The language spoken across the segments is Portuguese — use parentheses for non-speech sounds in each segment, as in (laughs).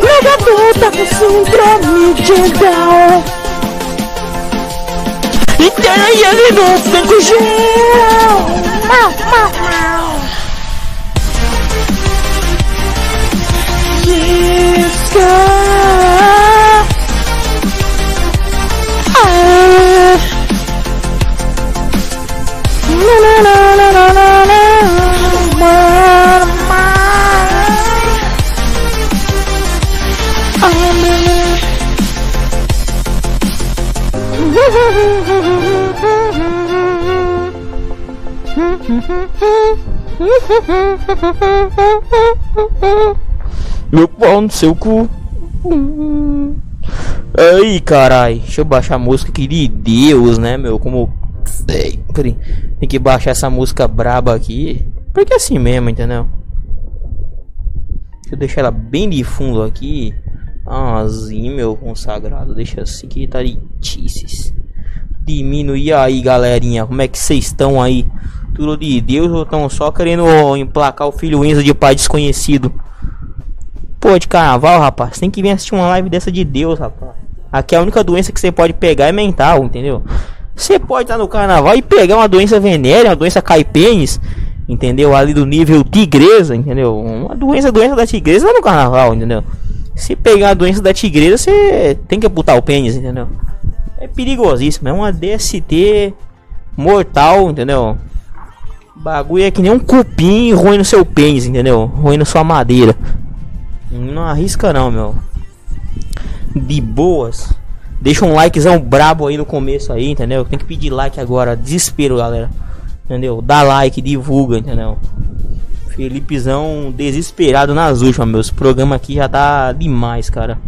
Pregador tá com síndrome de Down E tem ele no 5G Mau, mau, mau na, na, na, na, na. Meu pau no seu cu. Aí, carai. Deixa eu baixar a música aqui de Deus, né, meu? Como. Peraí. Tem que baixar essa música braba aqui. Porque é assim mesmo, entendeu? Deixa eu deixar ela bem de fundo aqui. Ah, assim, meu consagrado. Deixa assim que tá de tices. Diminuir aí, galerinha. Como é que vocês estão aí? Tudo de Deus ou estão só querendo emplacar o filho Enzo de pai desconhecido? Pô, de carnaval, rapaz. Tem que vir assistir uma live dessa de Deus, rapaz. Aqui a única doença que você pode pegar é mental, entendeu? Você pode estar no carnaval e pegar uma doença venérea, uma doença caipênis, entendeu? Ali do nível tigresa, entendeu? Uma doença, doença da tigresa no carnaval, entendeu? Se pegar a doença da tigresa, você tem que apontar o pênis, entendeu? É perigosíssimo, é uma DST mortal, entendeu? Bagulho é que nem um cupim ruim no seu pênis, entendeu? Ruim na sua madeira. Não arrisca não, meu. De boas. Deixa um likezão brabo aí no começo aí, entendeu? Tem que pedir like agora. Desespero, galera. Entendeu? Dá like, divulga, entendeu? Felipezão desesperado nas últimas, meus. programa aqui já tá demais, cara.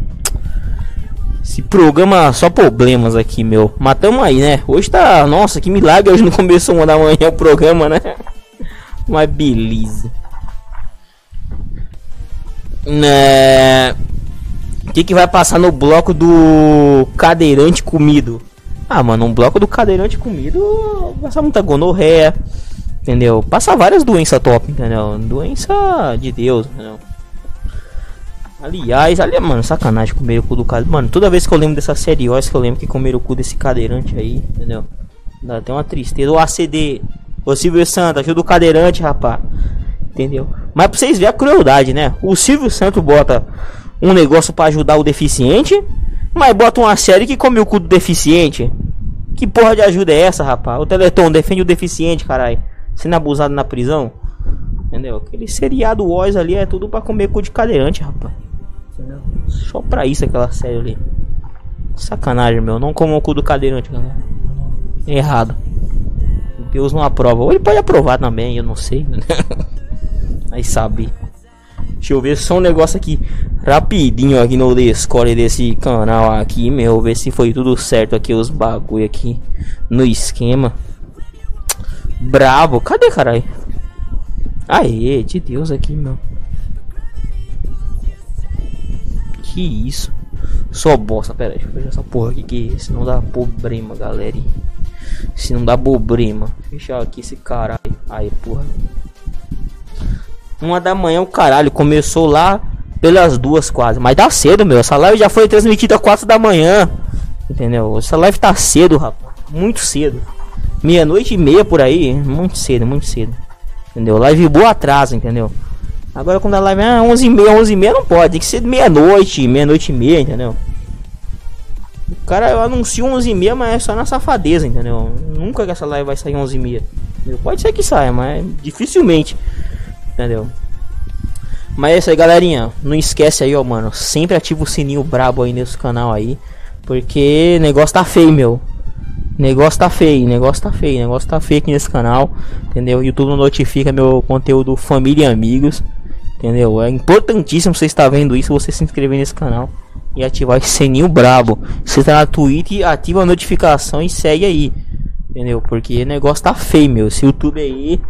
Esse programa só problemas aqui, meu. Matamos aí, né? Hoje tá. Nossa, que milagre. Hoje não começou uma da manhã o programa, né? (laughs) Mas beleza. Né. O que, que vai passar no bloco do cadeirante comido? Ah, mano, um bloco do cadeirante comido passa muita gonorreia, entendeu? Passa várias doenças top, entendeu? Doença de Deus, entendeu? Aliás, ali, mano, sacanagem comer o cu do cadeirante. Mano, toda vez que eu lembro dessa série Oz, que eu lembro que comer o cu desse cadeirante aí, entendeu? Dá até uma tristeza. O ACD, o Silvio Santos, ajuda o cadeirante, rapá. Entendeu? Mas pra vocês verem a crueldade, né? O Silvio Santos bota um negócio para ajudar o deficiente, mas bota uma série que come o cu do deficiente. Que porra de ajuda é essa, rapaz? O Teleton defende o deficiente, caralho. Sendo abusado na prisão. Entendeu? Aquele seriado Oz ali é tudo para comer cu de cadeirante, rapaz. Entendeu? Só pra isso aquela série ali. Sacanagem, meu. Não como o cu do cadeirante, galera. Errado. Deus não aprova. Ou ele pode aprovar também, eu não sei. (laughs) Aí sabe. Deixa eu ver só um negócio aqui rapidinho aqui no Discord desse canal aqui, meu, ver se foi tudo certo aqui os bagulho aqui no esquema. Bravo, cadê caralho? Aê, de Deus aqui, meu. Que isso? Só bosta, pera aí, deixa eu ver essa porra aqui que se não dá problema, galera. Se não dá problema. Fechar aqui esse caralho. Aí, porra. Uma da manhã o caralho começou lá pelas duas quase. Mas dá cedo, meu. Essa live já foi transmitida às quatro da manhã. Entendeu? Essa live tá cedo, rapaz. Muito cedo. Meia-noite e meia por aí. Muito cedo, muito cedo. Entendeu? Live boa atrasa, entendeu? Agora quando a live é 11 e meia, 11 e meia não pode. Tem que ser meia-noite, meia-noite e meia, entendeu? O cara anuncia 11 e meia, mas é só na safadeza, entendeu? Nunca que essa live vai sair 11 e meia. Pode ser que saia, mas dificilmente. Entendeu? Mas é isso aí, galerinha. Não esquece aí, ó, mano. Sempre ativa o sininho brabo aí nesse canal aí. Porque negócio tá feio, meu. Negócio tá feio, negócio tá feio, negócio tá feio aqui nesse canal. Entendeu? YouTube notifica meu conteúdo família e amigos. Entendeu? É importantíssimo você estar vendo isso, você se inscrever nesse canal e ativar esse sininho brabo. Se tá na Twitch, ativa a notificação e segue aí. Entendeu? Porque o negócio tá feio, meu. Esse YouTube aí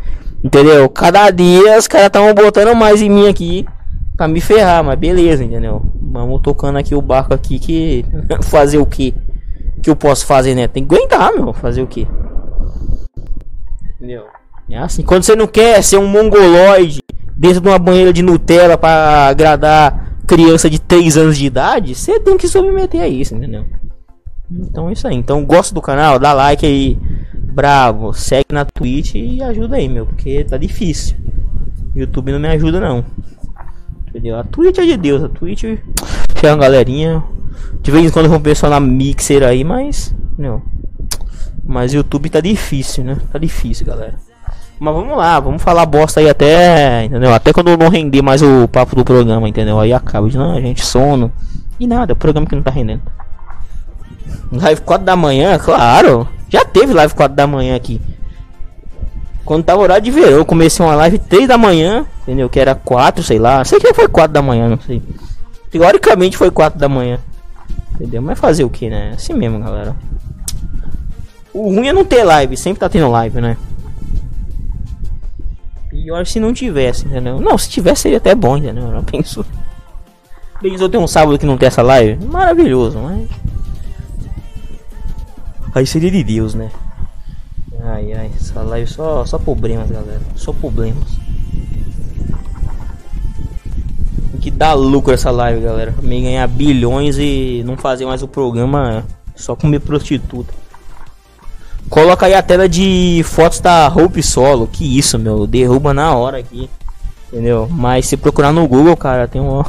Entendeu? Cada dia os caras estavam botando mais em mim aqui pra me ferrar, mas beleza, entendeu? Vamos tocando aqui o barco aqui que (laughs) fazer o que? Que eu posso fazer, né? Tem que aguentar, meu. Fazer o que? Entendeu? É assim, quando você não quer ser um mongoloide dentro de uma banheira de Nutella para agradar criança de 3 anos de idade, você tem que submeter a isso, entendeu? Então é isso aí. Então gosta do canal, dá like aí. Bravo, segue na Twitch e ajuda aí, meu, porque tá difícil. YouTube não me ajuda não. Entendeu? A Twitch é de Deus, a Twitch chega uma galerinha. De vez em quando vão pessoal na Mixer aí, mas. Não. Mas YouTube tá difícil, né? Tá difícil, galera. Mas vamos lá, vamos falar bosta aí até. Entendeu? Até quando não render mais o papo do programa, entendeu? Aí acaba de não, gente, sono. E nada, programa que não tá rendendo. Live 4 da manhã, claro. Já teve live 4 da manhã aqui. Quando tava horário de verão, eu comecei uma live 3 da manhã, entendeu? Que era 4, sei lá. Sei que foi 4 da manhã, não sei. Teoricamente foi 4 da manhã. Entendeu? Mas fazer o que, né? Assim mesmo, galera. O ruim é não ter live, sempre tá tendo live, né? Pior se não tivesse, entendeu? Não, se tivesse seria até bom, entendeu? Eu penso. Pensou ter um sábado que não tem essa live? Maravilhoso, mas. Aí seria de Deus, né? Ai, ai, essa live só, só problemas, galera. Só problemas. Tem que dar lucro essa live, galera. Me ganhar bilhões e não fazer mais o programa só comer prostituta. Coloca aí a tela de fotos da Hope Solo. Que isso, meu. Derruba na hora aqui. Entendeu? Mas se procurar no Google, cara, tem (laughs) uma...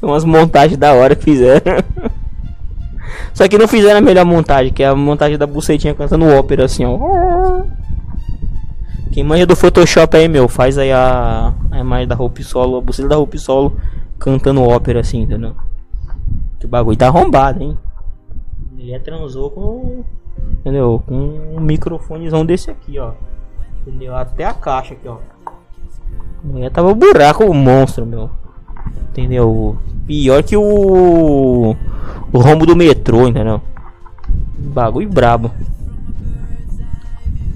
umas montagens da hora que fizeram. (laughs) Só que não fizeram a melhor montagem, que é a montagem da bucetinha cantando ópera assim, ó. Quem manja do Photoshop aí, meu, faz aí a, a imagem da Hope Solo, a buceta da Hope Solo cantando ópera assim, entendeu? Que bagulho tá arrombado, hein? Ele transou com. Entendeu? Com um microfonezão desse aqui, ó. Entendeu? Até a caixa aqui, ó. Mulher tava buraco o monstro, meu. Entendeu? Pior que o. O rombo do metrô, entendeu? Bagulho brabo.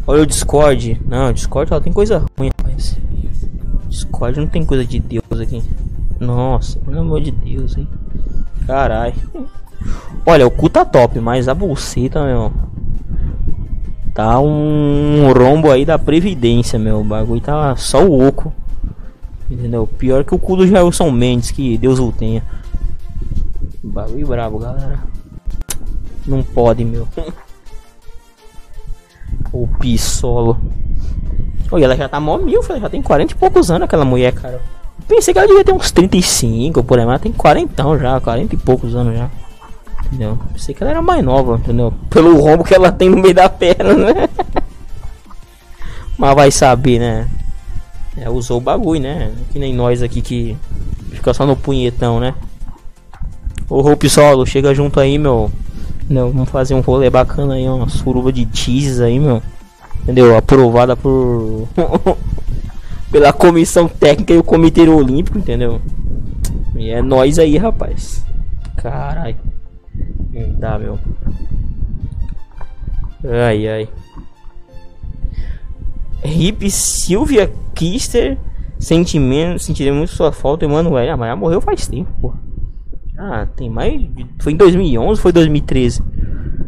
Olha o Discord. Não, o Discord ela tem coisa ruim, rapaz. Discord não tem coisa de Deus aqui. Nossa, pelo amor de Deus, hein? Caralho. Olha, o cu tá top, mas a bolsita, meu. Tá um rombo aí da Previdência, meu. O bagulho tá só o oco. Entendeu? Pior que o cu do Jailson Mendes, que Deus o tenha. Bagulho brabo, galera. Não pode, meu. (laughs) o Pissolo. Olha, ela já tá mó mil, já tem 40 e poucos anos aquela mulher, cara. Pensei que ela devia ter uns 35 por aí, mas ela tem 40 já, 40 e poucos anos já. Entendeu? Pensei que ela era mais nova, entendeu? Pelo rombo que ela tem no meio da perna, né? mas vai saber, né? É, usou o bagulho, né? Que nem nós aqui que fica só no punhetão, né? Ô Hope Solo, chega junto aí, meu. Não, vamos fazer um rolê bacana aí, uma suruba de cheese aí, meu. Entendeu? Aprovada por. (laughs) pela comissão técnica e o comitê olímpico, entendeu? E é nós aí, rapaz. Caralho. Não dá, meu. Ai, ai. Hip Silvia Kister. Sentimento, sentiremos sua falta, Emanuel. Ah, mas ela morreu faz tempo, pô. Ah, tem mais. Foi em 2011 foi 2013?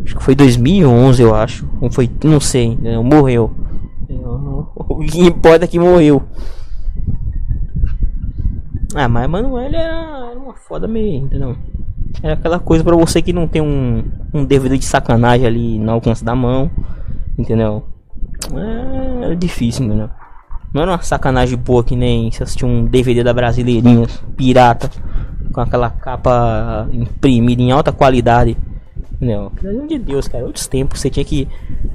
Acho que foi 2011, eu acho. Não foi, não sei. Não, morreu. (laughs) O que importa é que morreu. Ah, mas Emanuel era, era uma foda meio, entendeu? Era aquela coisa para você que não tem um, um DVD de sacanagem ali no alcance da mão, entendeu? É, era difícil, entendeu? Não era uma sacanagem boa que nem se assistir um DVD da Brasileirinha, pirata, com aquela capa imprimida em alta qualidade. Não, pelo de Deus, cara, outros tempos você tinha que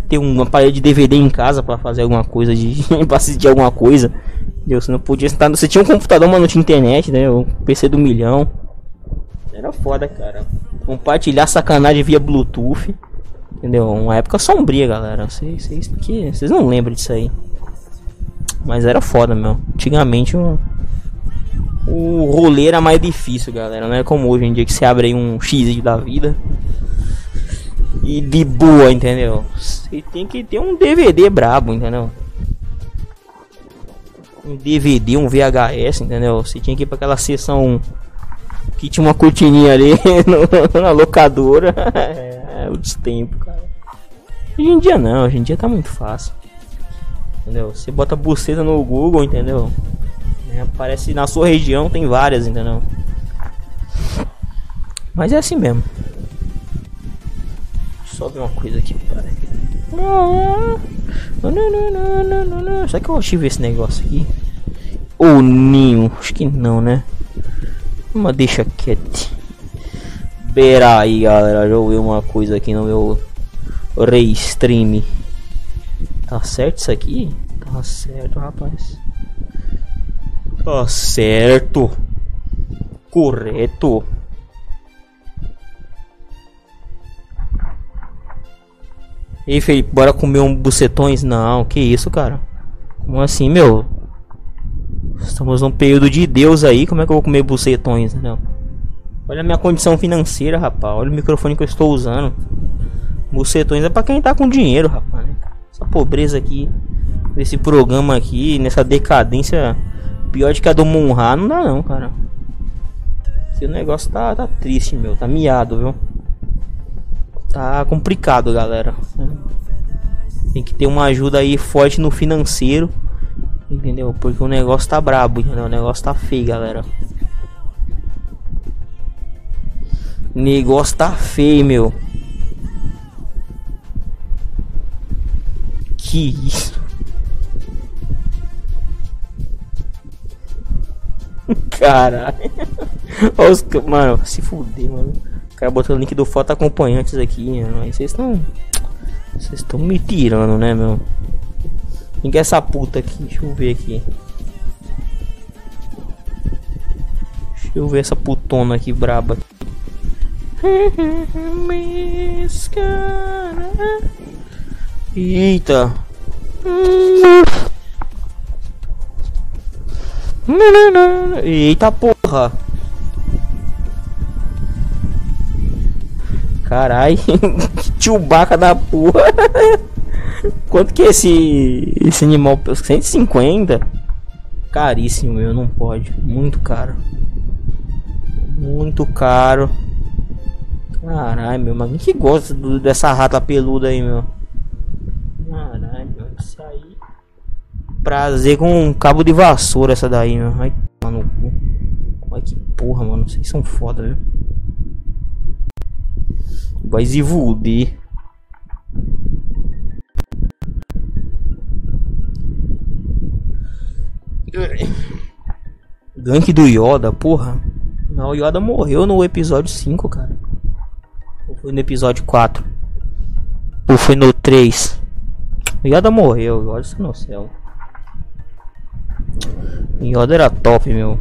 ter um aparelho de DVD em casa para fazer alguma coisa, de (laughs) pra assistir alguma coisa. Entendeu? Você não podia estar. Você tinha um computador, mas não tinha internet, né? O PC do milhão. Era foda, cara. Compartilhar sacanagem via Bluetooth. Entendeu? Uma época sombria, galera. Vocês, vocês, vocês não lembram disso aí. Mas era foda, meu. Antigamente o, o rolê era mais difícil, galera. Não é como hoje em dia que você abre um X da vida. E de boa, entendeu? Você tem que ter um DVD brabo, entendeu? Um DVD, um VHS, entendeu? Você tinha que ir pra aquela sessão que tinha uma cortininha ali (laughs) no, na locadora. é, os tempos, cara. Hoje em dia não, hoje em dia tá muito fácil. Entendeu? Você bota buceta no Google, entendeu? É, parece na sua região tem várias, entendeu? Mas é assim mesmo. Só ver uma coisa aqui, para. Será que eu ativei esse negócio aqui? Ou ninho? Acho que não, né? Mas deixa quieto. Pera aí, galera. Já ouvi uma coisa aqui no meu Restream. Tá certo isso aqui? Tá certo, rapaz. Tá certo. Correto. Ei, Felipe, bora comer um bucetões? Não, que isso, cara? Como assim, meu? Estamos num período de Deus aí, como é que eu vou comer bucetões, não? Olha a minha condição financeira, rapaz. Olha o microfone que eu estou usando. Bucetões é pra quem tá com dinheiro, rapaz. Né? Essa pobreza aqui, nesse programa aqui, nessa decadência pior de que a do Munra, não dá não, cara. Esse negócio tá, tá triste, meu. Tá miado, viu? Tá complicado, galera. Tem que ter uma ajuda aí forte no financeiro. Entendeu? Porque o negócio tá brabo, entendeu? O negócio tá feio, galera. O negócio tá feio, meu. Que isso? (laughs) Caralho. Mano, se fuder, mano. O cara botou o link do foto acompanhantes aqui, Aí vocês estão. Vocês estão me tirando, né, meu? Quem que é essa puta aqui? Deixa eu ver aqui. Deixa eu ver essa putona aqui braba. Eita. Eita porra. Carai, (laughs) Chewbacca da porra. Quanto que é esse esse animal? 150? Caríssimo, meu, não pode. Muito caro. Muito caro. Caralho, meu, mas que gosta do, dessa rata peluda aí, meu? Caralho, isso aí. Prazer com um cabo de vassoura essa daí, meu. Ai, mano. Ai, que porra, mano. Vocês são foda, viu? Vai se Gank do Yoda, porra. Não, o Yoda morreu no episódio 5, cara. Ou foi no episódio 4? Ou foi no 3? O Yoda morreu, olha isso no céu. O Yoda era top, meu.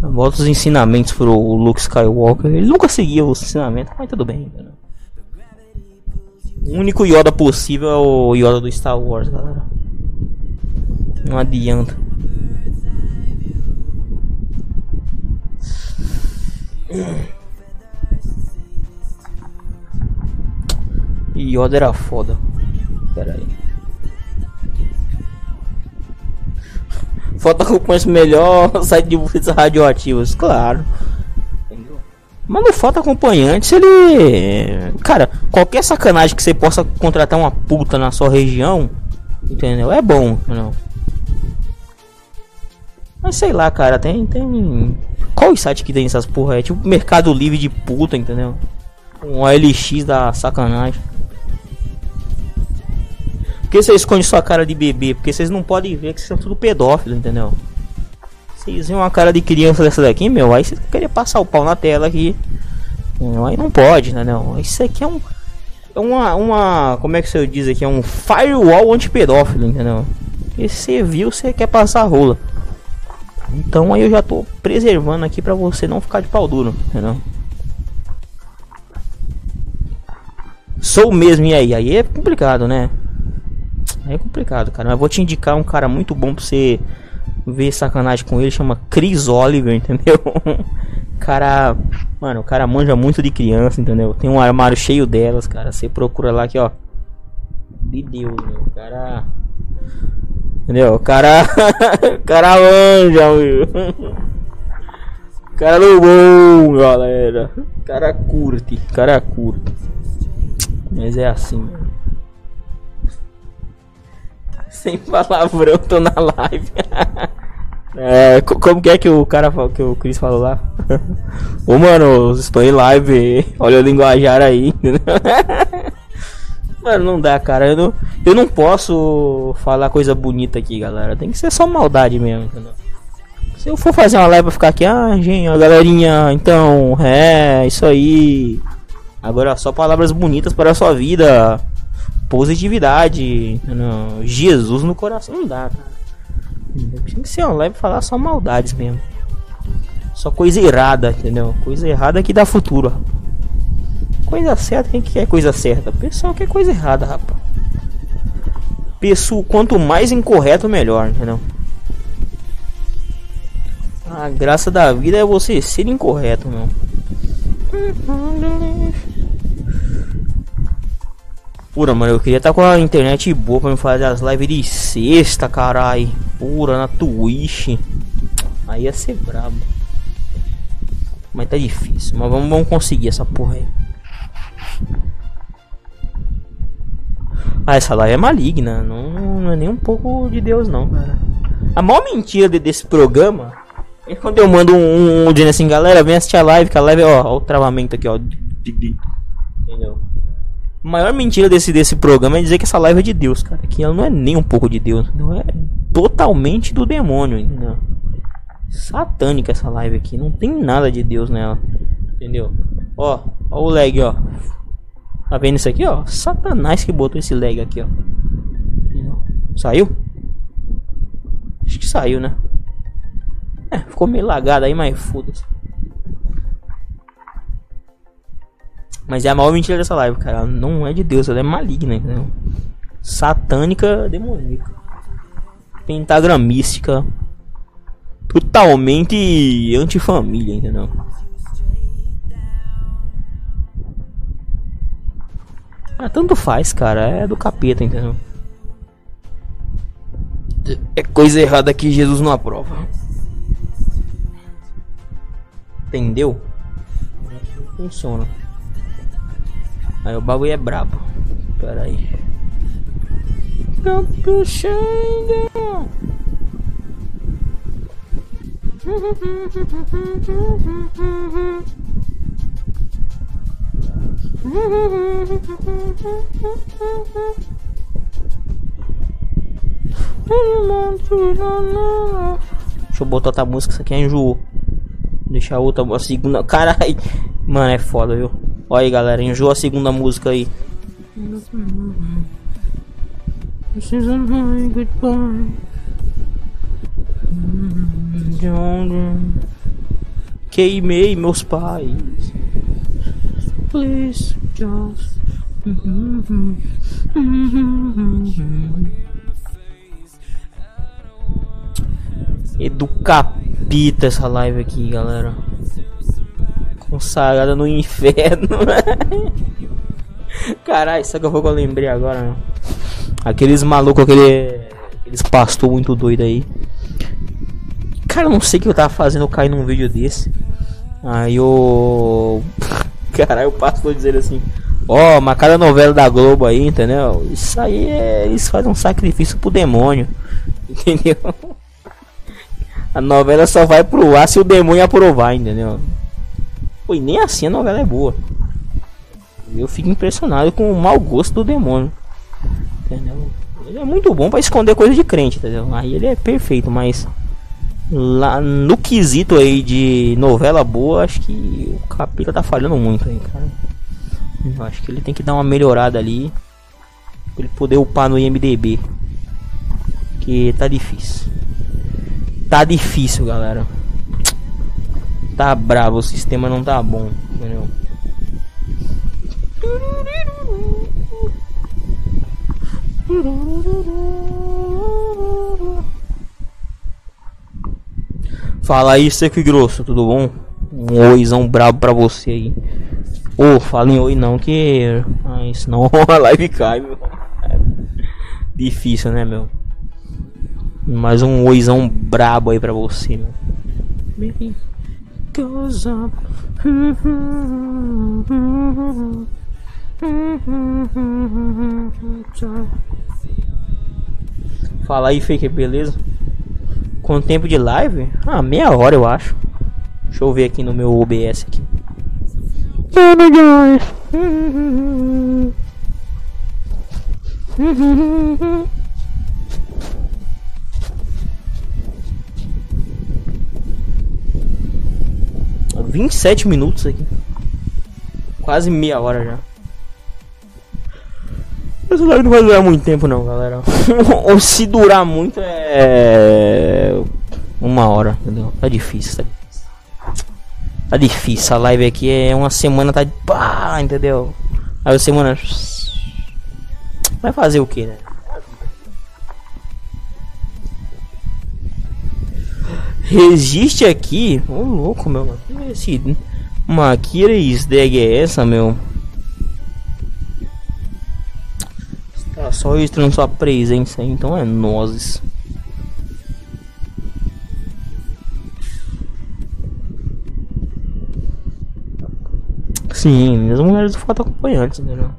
Volta os ensinamentos pro Luke Skywalker. Ele nunca seguiu os ensinamentos, mas tudo bem. Cara. O único Yoda possível é o Yoda do Star Wars, galera. Não adianta. Yoda era foda. Pera aí. Foto acompanha melhor (laughs) site de buscas radioativos, claro. Mas no foto acompanhante, ele. Cara, qualquer sacanagem que você possa contratar uma puta na sua região, entendeu? É bom, não. Mas sei lá, cara, tem. tem... Qual site que tem essas porra? É tipo Mercado Livre de puta, entendeu? Um OLX da sacanagem. Por que você esconde sua cara de bebê? Porque vocês não podem ver que vocês são tudo pedófilo, entendeu? Vocês veem uma cara de criança dessa daqui, meu, aí você queria passar o pau na tela aqui. Aí não pode, entendeu? Isso aqui é um. É uma, uma. Como é que você diz aqui? É um firewall anti-pedófilo, entendeu? E você viu, você quer passar rola. Então aí eu já tô preservando aqui pra você não ficar de pau duro, entendeu? Sou mesmo, e aí? Aí é complicado, né? É complicado, cara. Mas vou te indicar um cara muito bom pra você ver sacanagem com ele. Chama Chris Oliver, (laughs) entendeu? cara, mano, o cara manja muito de criança, entendeu? Tem um armário cheio delas, cara. Você procura lá aqui, ó. De Deus, meu. O cara. Entendeu? O cara. (laughs) o cara manja, meu. cara do bom, galera. O cara curte. O cara curte. Mas é assim. Sem palavrão, tô na live. (laughs) É, como que é que o cara que o Chris falou lá? (laughs) Ô mano, estou em live, olha o linguajar aí. Mano, não dá, cara. Eu não, eu não posso falar coisa bonita aqui, galera. Tem que ser só maldade mesmo, entendeu? Se eu for fazer uma live pra ficar aqui, ah, gente, galerinha, então, é, isso aí. Agora só palavras bonitas para a sua vida. Positividade. Jesus no coração. Não dá, cara. Tem que ser uma live falar só maldades mesmo. Só coisa errada, entendeu? Coisa errada que dá futuro. Coisa certa, quem quer coisa certa? Pessoal quer coisa errada, rapaz. Pessoal, quanto mais incorreto, melhor, entendeu? A graça da vida é você ser incorreto, meu. Pura, mano, eu queria estar tá com a internet boa pra me fazer as lives de sexta, carai. Pura, na Twitch. Aí ia ser brabo. Mas tá difícil. Mas vamos, vamos conseguir essa porra aí. Ah, essa live é maligna. Não, não é nem um pouco de Deus, não, cara. A maior mentira de, desse programa é quando eu mando um, um, um dizendo assim, galera, vem assistir a live, que a live, ó, ó o travamento aqui, ó. Entendeu? A maior mentira desse, desse programa é dizer que essa live é de Deus, cara. Que ela não é nem um pouco de Deus. Não é totalmente do demônio, entendeu? Satânica essa live aqui. Não tem nada de Deus nela. Entendeu? Ó, ó o lag, ó. Tá vendo isso aqui, ó? Satanás que botou esse lag aqui, ó. Saiu? Acho que saiu, né? É, ficou meio lagado aí, mas foda-se. Mas é a maior mentira dessa live, cara. Não é de Deus, ela é maligna, entendeu? Satânica, demoníaca. Pentagramística. Totalmente antifamília, entendeu? Ah, tanto faz, cara. É do capeta, entendeu? É coisa errada que Jesus não aprova. Entendeu? Funciona. Aí o bagulho é brabo. Pera aí. (laughs) Deixa eu botar outra música, isso aqui é enjoou. Deixar outra, a segunda. Caralho, mano, é foda, viu? Olha aí, galera, enjoa a segunda música aí. Queimei meus pais. Please, just. E do capita essa live aqui, galera consagrada no inferno. (laughs) Caralho, sabe o que eu lembrei agora? Aqueles malucos, aquele, aqueles pastor muito doido aí. Cara, eu não sei o que eu tava fazendo cair num vídeo desse. Aí eu. Caralho, o pastor dizendo assim: Ó, oh, mas cada novela da Globo aí, entendeu? Isso aí é. Eles fazem um sacrifício pro demônio. (laughs) Entendeu? A novela só vai pro ar se o demônio aprovar, entendeu? Foi nem assim a novela é boa. Eu fico impressionado com o mau gosto do demônio. Entendeu? Ele é muito bom para esconder coisa de crente, entendeu? Aí ele é perfeito, mas lá no quesito aí de novela boa, acho que o capítulo tá falhando muito aí, cara. Eu acho que ele tem que dar uma melhorada ali pra ele poder upar no IMDB. Que tá difícil. Tá difícil, galera tá bravo, o sistema não tá bom, entendeu? Fala aí, seco e grosso, tudo bom? Um oizão brabo pra você aí. Ô, oh, fala em oi não, que. Ai, senão (laughs) a live cai, meu. É difícil, né, meu? Mais um oizão brabo aí pra você, meu. Fala aí, fake, beleza? Quanto tempo de live? Ah, meia hora eu acho. Deixa eu ver aqui no meu OBS aqui. Vinte e sete minutos aqui. Quase meia hora já. Essa live não vai durar muito tempo não, galera. (laughs) Ou se durar muito é. Uma hora, entendeu? Tá difícil, tá difícil. Tá difícil. A live aqui é uma semana, tá. Pá, entendeu? Aí a semana. Vai fazer o que, né? Resiste aqui? Ô louco, meu. Esse Maquira Snag é essa, meu? Tá só registrando sua presença aí, então é nozes. Sim, as mulheres do foto acompanhantes, entendeu?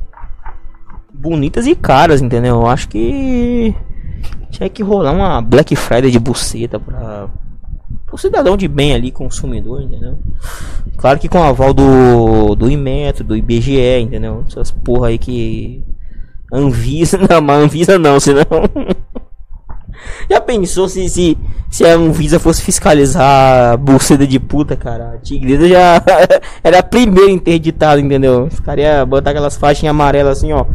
Bonitas e caras, entendeu? Eu acho que tinha que rolar uma Black Friday de buceta pra o cidadão de bem ali, consumidor, entendeu? Claro que com aval do, do Inmetro, do IBGE, entendeu? Essas porra aí que Anvisa, (laughs) não, mas Anvisa não, senão. (laughs) Já pensou se, se, se a Anvisa fosse fiscalizar a buceta de puta, cara? A Tigresa já (laughs) era a primeira interditada, entendeu? Iam botar aquelas faixinhas amarelas assim, ó.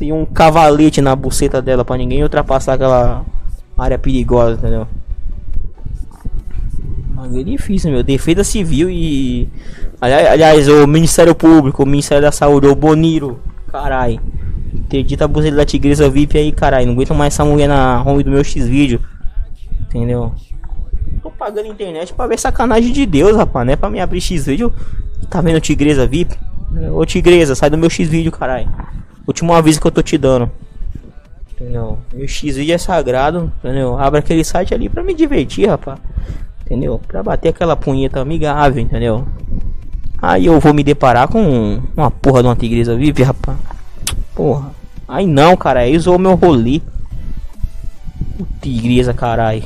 E um cavalete na buceta dela pra ninguém ultrapassar aquela área perigosa, entendeu? Mas é difícil, meu. Defesa Civil e. Aliás, o Ministério Público, o Ministério da Saúde, o Boniro. Carai. Interdita a buceta da tigresa VIP aí, caralho. Não aguento mais essa mulher na home do meu X-Vídeo. Entendeu? Tô pagando internet pra ver sacanagem de Deus, rapaz. Não é pra me abrir X-Vídeo. Tá vendo tigresa VIP? Ô tigresa, sai do meu X-Vídeo, caralho. Último aviso que eu tô te dando. Entendeu? Meu X-Vídeo é sagrado, entendeu? Abre aquele site ali pra me divertir, rapaz. Entendeu? Pra bater aquela punheta amigável, entendeu? Aí eu vou me deparar com uma porra de uma tigresa VIP, rapaz. Porra. Aí não, cara. Aí usou meu rolê. O tigresa, carai.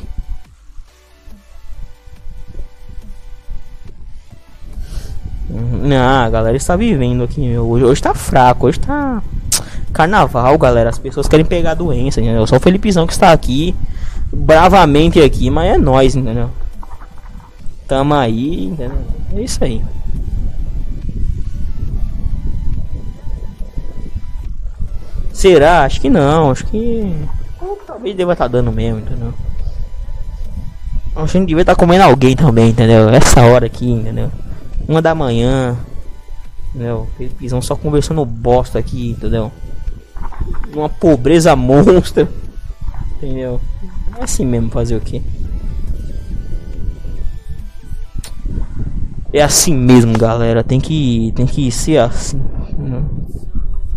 Não, a galera está vivendo aqui, meu. Hoje, hoje tá fraco, hoje tá. Carnaval, galera. As pessoas querem pegar doença, entendeu? Só o Felipezão que está aqui. Bravamente aqui, mas é nós, entendeu? Tamo aí, entendeu? É isso aí. Será? Acho que não. Acho que. Talvez deva estar tá dando mesmo, entendeu? Acho que devia estar tá comendo alguém também, entendeu? Essa hora aqui, entendeu? Uma da manhã. Entendeu? Felipezão só conversando bosta aqui, entendeu? Uma pobreza monstra. Entendeu? É assim mesmo fazer o que? É assim mesmo, galera. Tem que, tem que ser assim. Não,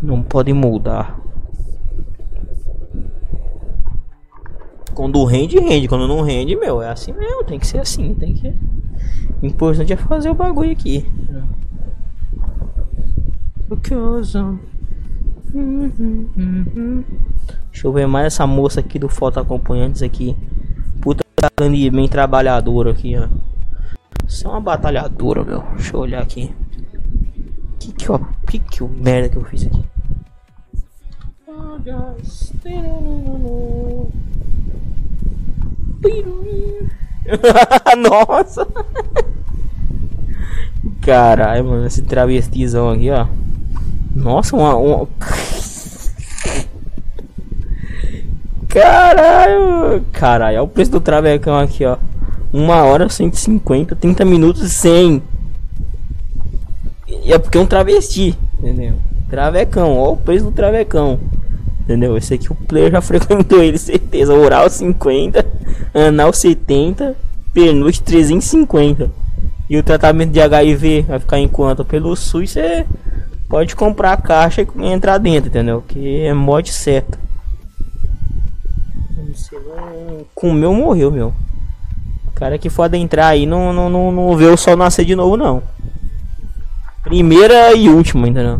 não pode mudar. Quando rende, rende. Quando não rende, meu, é assim mesmo. Tem que ser assim. Tem que. O importante é fazer o bagulho aqui. Deixa eu ver mais essa moça aqui do foto acompanhantes aqui. Puta bem trabalhadora aqui, ó. Você é uma batalhadora, meu. Deixa eu olhar aqui. Que que, ó, que que merda que eu fiz aqui? (laughs) Nossa! Caralho, mano, esse travestizão aqui, ó. Nossa, uma. uma... Caralho! Caralho, olha o preço do travecão aqui, ó. Uma hora 150, 30 minutos 100. E é porque é um travesti, entendeu? Travecão, ó o preço do travecão. Entendeu? Esse aqui o player já (laughs) frequentou ele, certeza. Oral 50, anal 70, pernoite 350. E o tratamento de HIV vai ficar enquanto pelo SUS você pode comprar a caixa e entrar dentro, entendeu? Que é mod certo. Você não comeu, morreu, meu. Cara que for adentrar aí não, não, não, não vê o sol nascer de novo, não. Primeira e última, entendeu?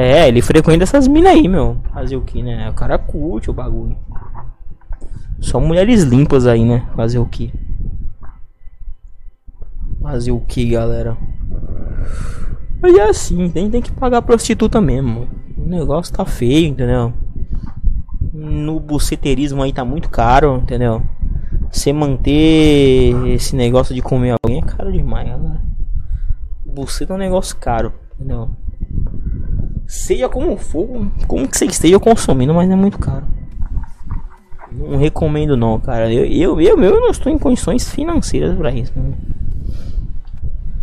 É, ele frequenta essas minas aí, meu. Fazer o que, né? O cara curte o bagulho. Só mulheres limpas aí, né? Fazer o que? Fazer o que, galera? Mas é assim, tem, tem que pagar prostituta mesmo. O negócio tá feio, entendeu? No buceterismo aí tá muito caro, entendeu? Você manter esse negócio de comer alguém é caro demais, galera. Buceta é um negócio caro, entendeu? Seja como for, como que você esteja consumindo, mas é muito caro. Não recomendo não, cara. Eu, eu, eu, eu não estou em condições financeiras para isso. Né?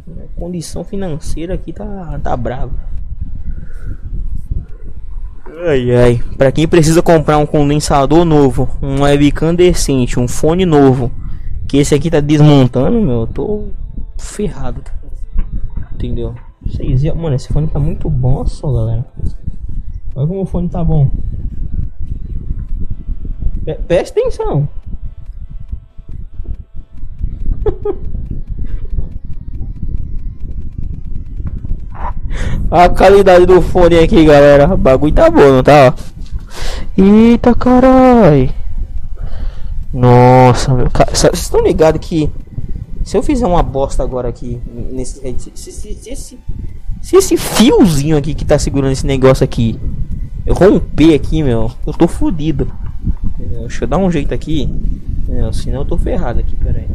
A condição financeira aqui tá, tá brava. Ai ai, para quem precisa comprar um condensador novo, um webcam decente, um fone novo, que esse aqui tá desmontando, meu, eu tô ferrado. Entendeu? Vocês mano, esse fone tá muito bom, só galera. Olha como o fone tá bom. Presta atenção. (laughs) A qualidade do fone aqui, galera. O bagulho tá bom, não tá? Eita, carai. Nossa, meu. Vocês estão ligados que se eu fizer uma bosta agora aqui nesse se, se, se, esse, se esse fiozinho aqui que tá segurando esse negócio aqui eu romper aqui, meu, eu tô fodido. Deixa eu dar um jeito aqui. Senão eu tô ferrado aqui, pera aí.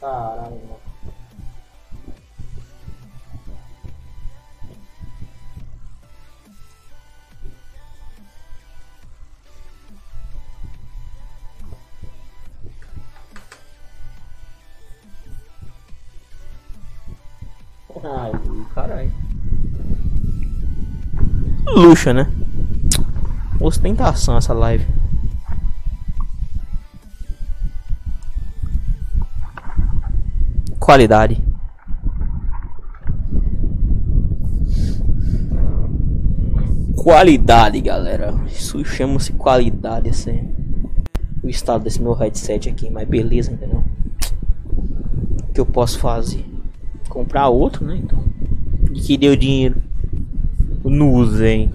Caralho, mano. Ai, caralho. Luxa, né? ostentação essa live. Qualidade. Qualidade, galera. Isso chama-se qualidade, assim. O estado desse meu headset aqui, mas beleza, entendeu? O que eu posso fazer? Comprar outro, né? Então. E que deu dinheiro. Usei.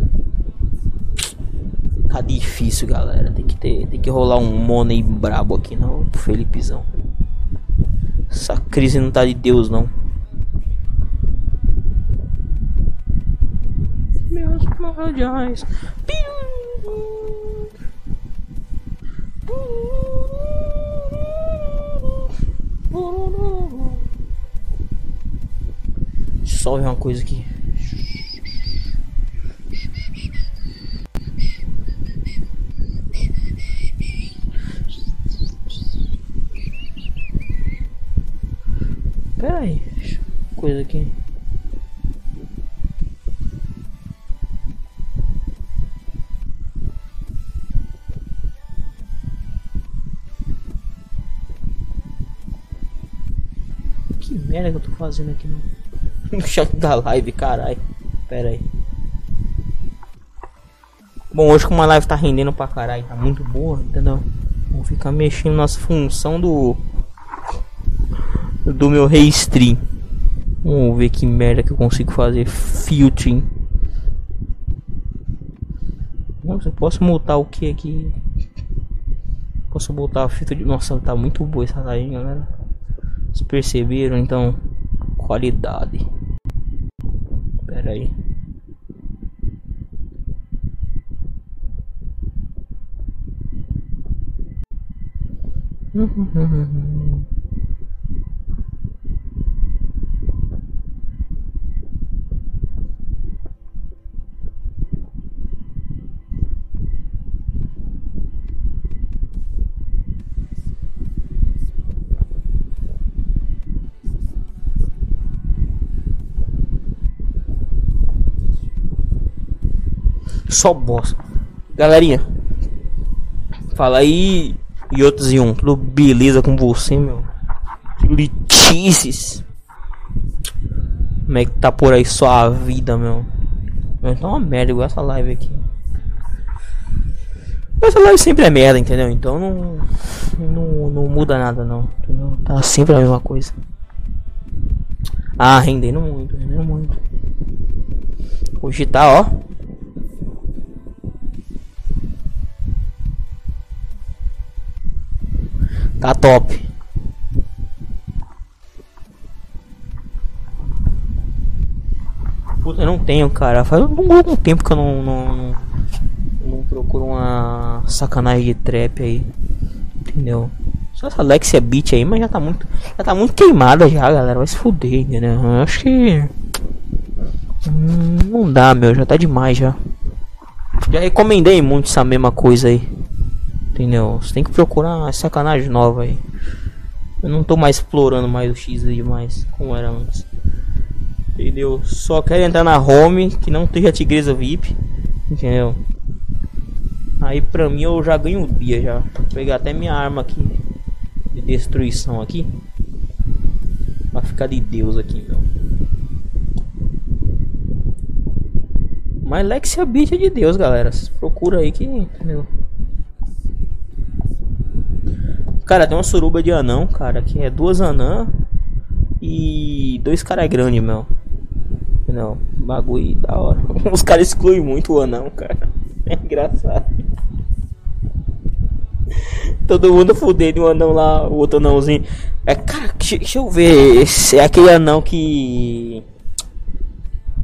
Tá difícil, galera. Tem que ter, tem que rolar um money brabo aqui não, Felipezão. Essa crise não tá de Deus não. Meus. Deixa ver uma coisa aqui. Pera aí, coisa aqui. Que merda que eu tô fazendo aqui no, no chat da live, caralho. Pera aí. Bom, hoje como a live tá rendendo pra caralho, tá muito boa, entendeu? Vou ficar mexendo nas função do do meu restream. Vamos ver que merda que eu consigo fazer filtering. Nossa, eu posso multar o que aqui? Posso botar a fita de. Nossa, tá muito boa essa live, galera. Vocês perceberam? Então, qualidade. Pera (laughs) Só bosta. Galerinha. Fala aí. E outros e um. Tudo beleza com você, meu? Litices. Como é que tá por aí só a vida, meu? Tá uma merda igual essa live aqui. Essa live sempre é merda, entendeu? Então não, não, não muda nada não. Entendeu? Tá sempre a mesma coisa. Ah, rendendo muito, rendendo muito. Hoje tá, ó. Tá top. Puta, eu não tenho, cara. Faz um, algum tempo que eu não, não, não, procuro uma sacanagem de trap aí. Entendeu? Só essa Alexia Beat aí, mas já tá muito. Já tá muito queimada já, galera. Vai se fuder, entendeu? Eu acho que. Hum, não dá, meu. Já tá demais já. Já recomendei muito essa mesma coisa aí. Entendeu? Você tem que procurar sacanagem nova aí. Eu não tô mais explorando mais o X demais, como era antes. Entendeu? Só quero entrar na home que não tenha tigresa VIP. Entendeu? Aí pra mim eu já ganho o dia já. Vou pegar até minha arma aqui de destruição aqui. Vai ficar de Deus aqui, meu. Mas Lexia Beat é de Deus, galera. Procura aí que. Entendeu? Cara, tem uma suruba de anão, cara, que é duas anã e dois caras grandes, meu. Não, bagulho da hora. (laughs) Os caras excluem muito o anão, cara. (laughs) É engraçado. Todo mundo fudendo o anão lá, o outro anãozinho. É, cara, deixa eu ver. Esse é aquele anão que.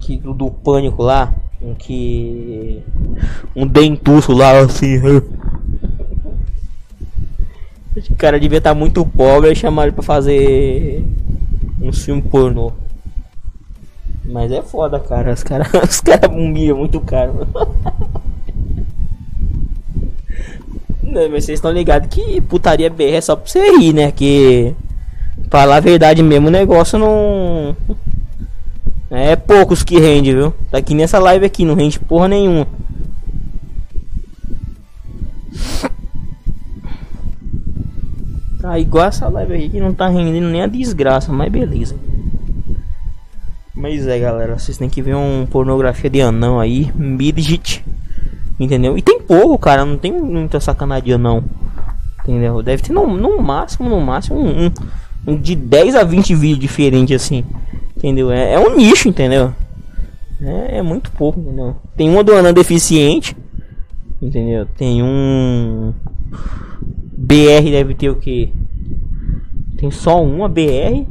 Que do, do pânico lá. Um que. Um dentuço lá assim. Esse cara devia estar tá muito pobre e chamaram ele pra fazer um filme pornô. Mas é foda, cara. Os caras (laughs) os cara humilham muito caro. Não, mas vocês estão ligados que putaria BR é só pra você rir, né? Que. Falar a verdade mesmo, o negócio não. É poucos que rende, viu? Tá aqui nessa live aqui, não rende porra nenhuma. Tá igual essa live aqui que não tá rendendo nem a desgraça, mas beleza. Mas é, galera, vocês têm que ver um pornografia de anão aí, midget. Entendeu? E tem pouco, cara, não tem muita sacanagem não. Entendeu? Deve ter no, no máximo, no máximo um, um, de 10 a 20 vídeos diferentes assim. Entendeu? É, é um nicho, entendeu? É, é, muito pouco, entendeu? Tem uma do anão deficiente. Entendeu? Tem um BR deve ter o que? Tem só uma BR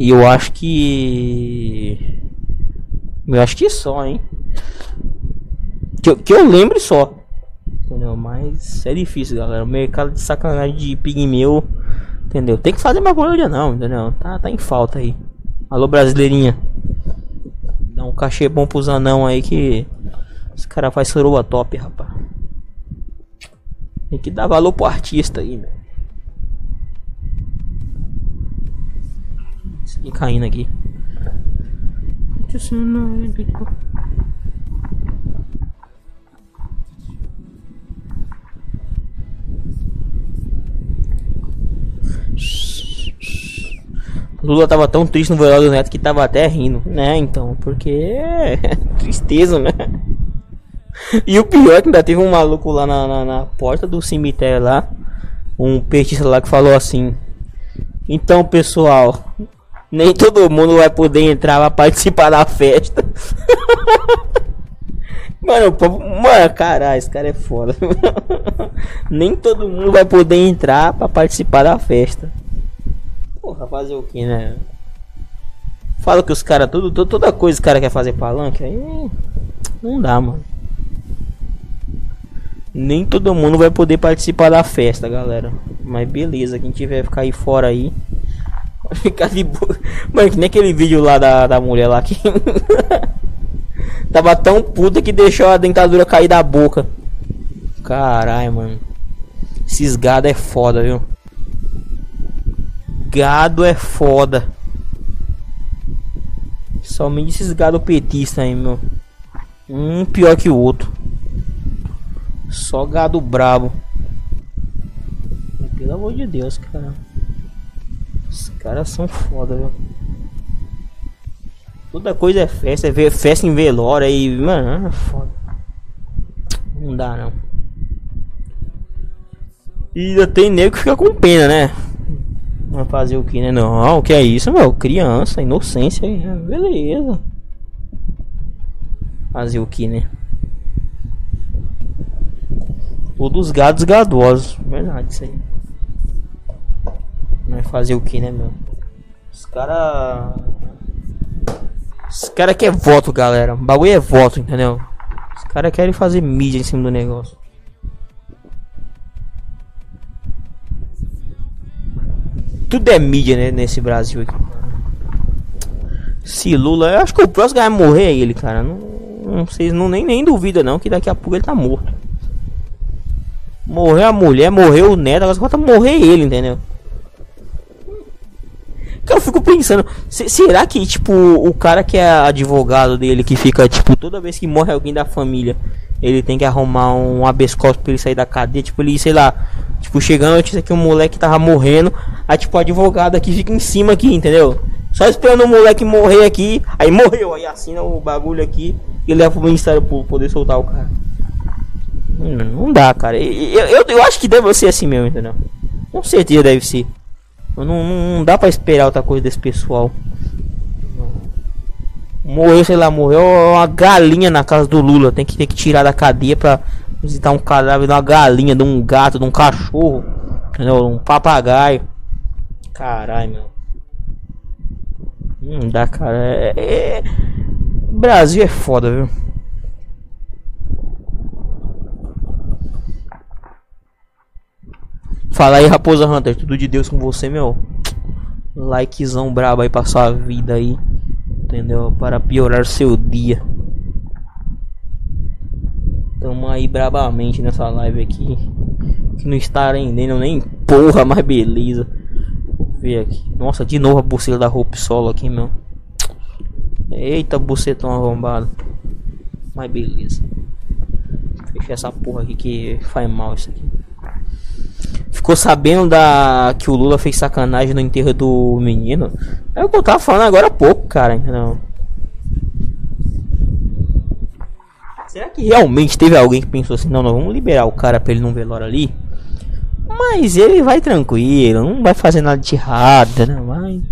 e eu acho que. Eu acho que só, hein? Que, que eu lembre só. Entendeu? Mas é difícil, galera. O mercado de sacanagem de pigmeu. Entendeu? Tem que fazer mais coisa não, entendeu? Tá, tá em falta aí. Alô, brasileirinha. Dá um cachê bom pros anão aí que. Esse cara faz soroa top, rapaz. Tem que dar valor pro artista aí, meu. Segui caindo aqui. Lula tava tão triste no velório do Neto que tava até rindo, né? Então, porque (laughs) é tristeza, né? E o pior é que ainda teve um maluco lá na, na, na porta do cemitério lá, um petista lá que falou assim: Então, pessoal, nem todo mundo vai poder entrar pra participar da festa. (laughs) Mano, mano, caralho, esse cara é foda. (laughs) Nem todo mundo vai poder entrar pra participar da festa. Porra, fazer o que, né? Fala que os caras, tudo, toda coisa os cara quer fazer palanque, aí não dá, mano. Nem todo mundo vai poder participar da festa, galera. Mas beleza, quem tiver ficar aí fora aí. Ficar de boa. (laughs) Mano, que nem aquele vídeo lá da, da mulher lá que. (laughs) Tava tão puta que deixou a dentadura cair da boca. Caralho, mano. Esses gado é foda, viu? Gado é foda. Somente esses gado petista aí, meu. Um pior que o outro. Só gado brabo. Pelo amor de Deus, cara. Os caras são foda, viu? Toda coisa é festa, é festa em velório aí, mano, é foda. Não dá não. E ainda tem nego que fica com pena, né? Vai fazer o que, né? Não, o que é isso, meu? Criança, inocência, beleza. Fazer o que, né? Todos gados gadosos. Verdade, isso aí. Mas fazer o que, né, meu? Os cara. Os cara quer voto, galera. O bagulho é voto, entendeu? Os cara querem fazer mídia em cima do negócio. Tudo é mídia, né, nesse Brasil aqui. Se Lula, eu acho que o próximo vai morrer é ele, cara. Não, não sei, não nem, nem duvida não que daqui a pouco ele tá morto. Morreu a mulher, morreu o neto, agora falta morrer ele, entendeu? Cara, eu fico pensando, será que, tipo, o cara que é advogado dele, que fica, tipo, toda vez que morre alguém da família, ele tem que arrumar um habeas corpus pra ele sair da cadeia, tipo, ele, sei lá, tipo, chegando a notícia que o moleque tava morrendo, aí, tipo, o advogado aqui fica em cima aqui, entendeu? Só esperando o moleque morrer aqui, aí morreu, aí assina o bagulho aqui e leva pro Ministério Público poder soltar o cara. Não dá, cara. Eu, eu, eu acho que deve ser assim mesmo, entendeu? Com certeza deve ser. Não, não, dá pra esperar outra coisa desse pessoal. Morreu, sei lá, morreu uma galinha na casa do Lula. Tem que ter que tirar da cadeia pra visitar um cadáver de uma galinha, de um gato, de um cachorro. Entendeu? Um papagaio. Caralho, meu. Não dá, cara. É, é... Brasil é foda, viu? Fala aí, Raposa Hunter, tudo de Deus com você, meu. Likezão brabo aí pra sua vida aí. Entendeu? Para piorar seu dia. Tamo aí brabamente nessa live aqui. Que não está rendendo nem porra, mas beleza. Vou ver aqui. Nossa, de novo a buceta da roupa solo aqui, meu. Eita, bucetão arrombado. Mas beleza. Fechar essa porra aqui que faz mal isso aqui ficou sabendo da que o Lula fez sacanagem no enterro do menino. É o que eu tava falando agora há pouco, cara. Não. Será que realmente teve alguém que pensou assim, não, não, vamos liberar o cara pra ele não velório ali? Mas ele vai tranquilo, não vai fazer nada de errado, né? Vai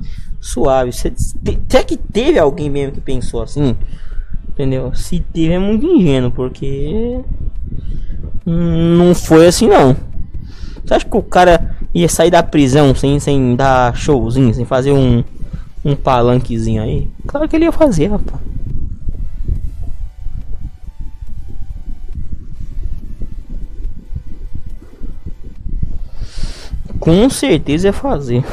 suave. Será que teve alguém mesmo que pensou assim? Entendeu? Se teve é muito ingênuo, porque não foi assim não. Você acha que o cara ia sair da prisão sem, sem dar showzinho, sem fazer um, um palanquezinho aí? Claro que ele ia fazer, rapaz. Com certeza ia fazer.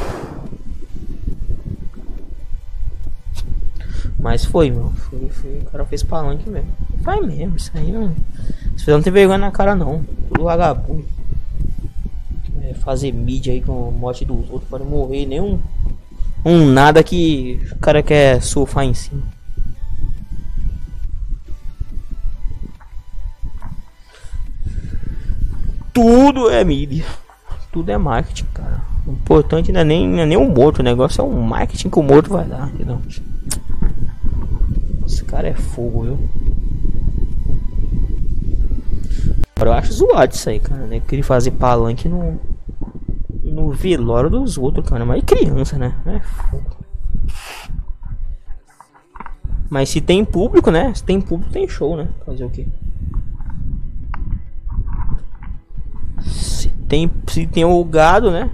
Mas foi, meu. Foi, foi. O cara fez palanque mesmo. Vai mesmo, isso aí não. Você não tem vergonha na cara não. Tudo vagabundo é, fazer mídia aí com a morte dos outros, pode morrer nenhum um nada que o cara quer surfar em cima. Tudo é mídia. Tudo é marketing, cara. O importante não é nem, não é nem o morto, o negócio é o marketing que o morto vai dar, entendeu? Esse cara é fogo, viu? Eu acho zoado isso aí, cara, né? Queria fazer palanque no, no velório dos outros, cara. Mas criança, né? É. Mas se tem público, né? Se tem público, tem show, né? Fazer o quê? Se tem, se tem o gado, né?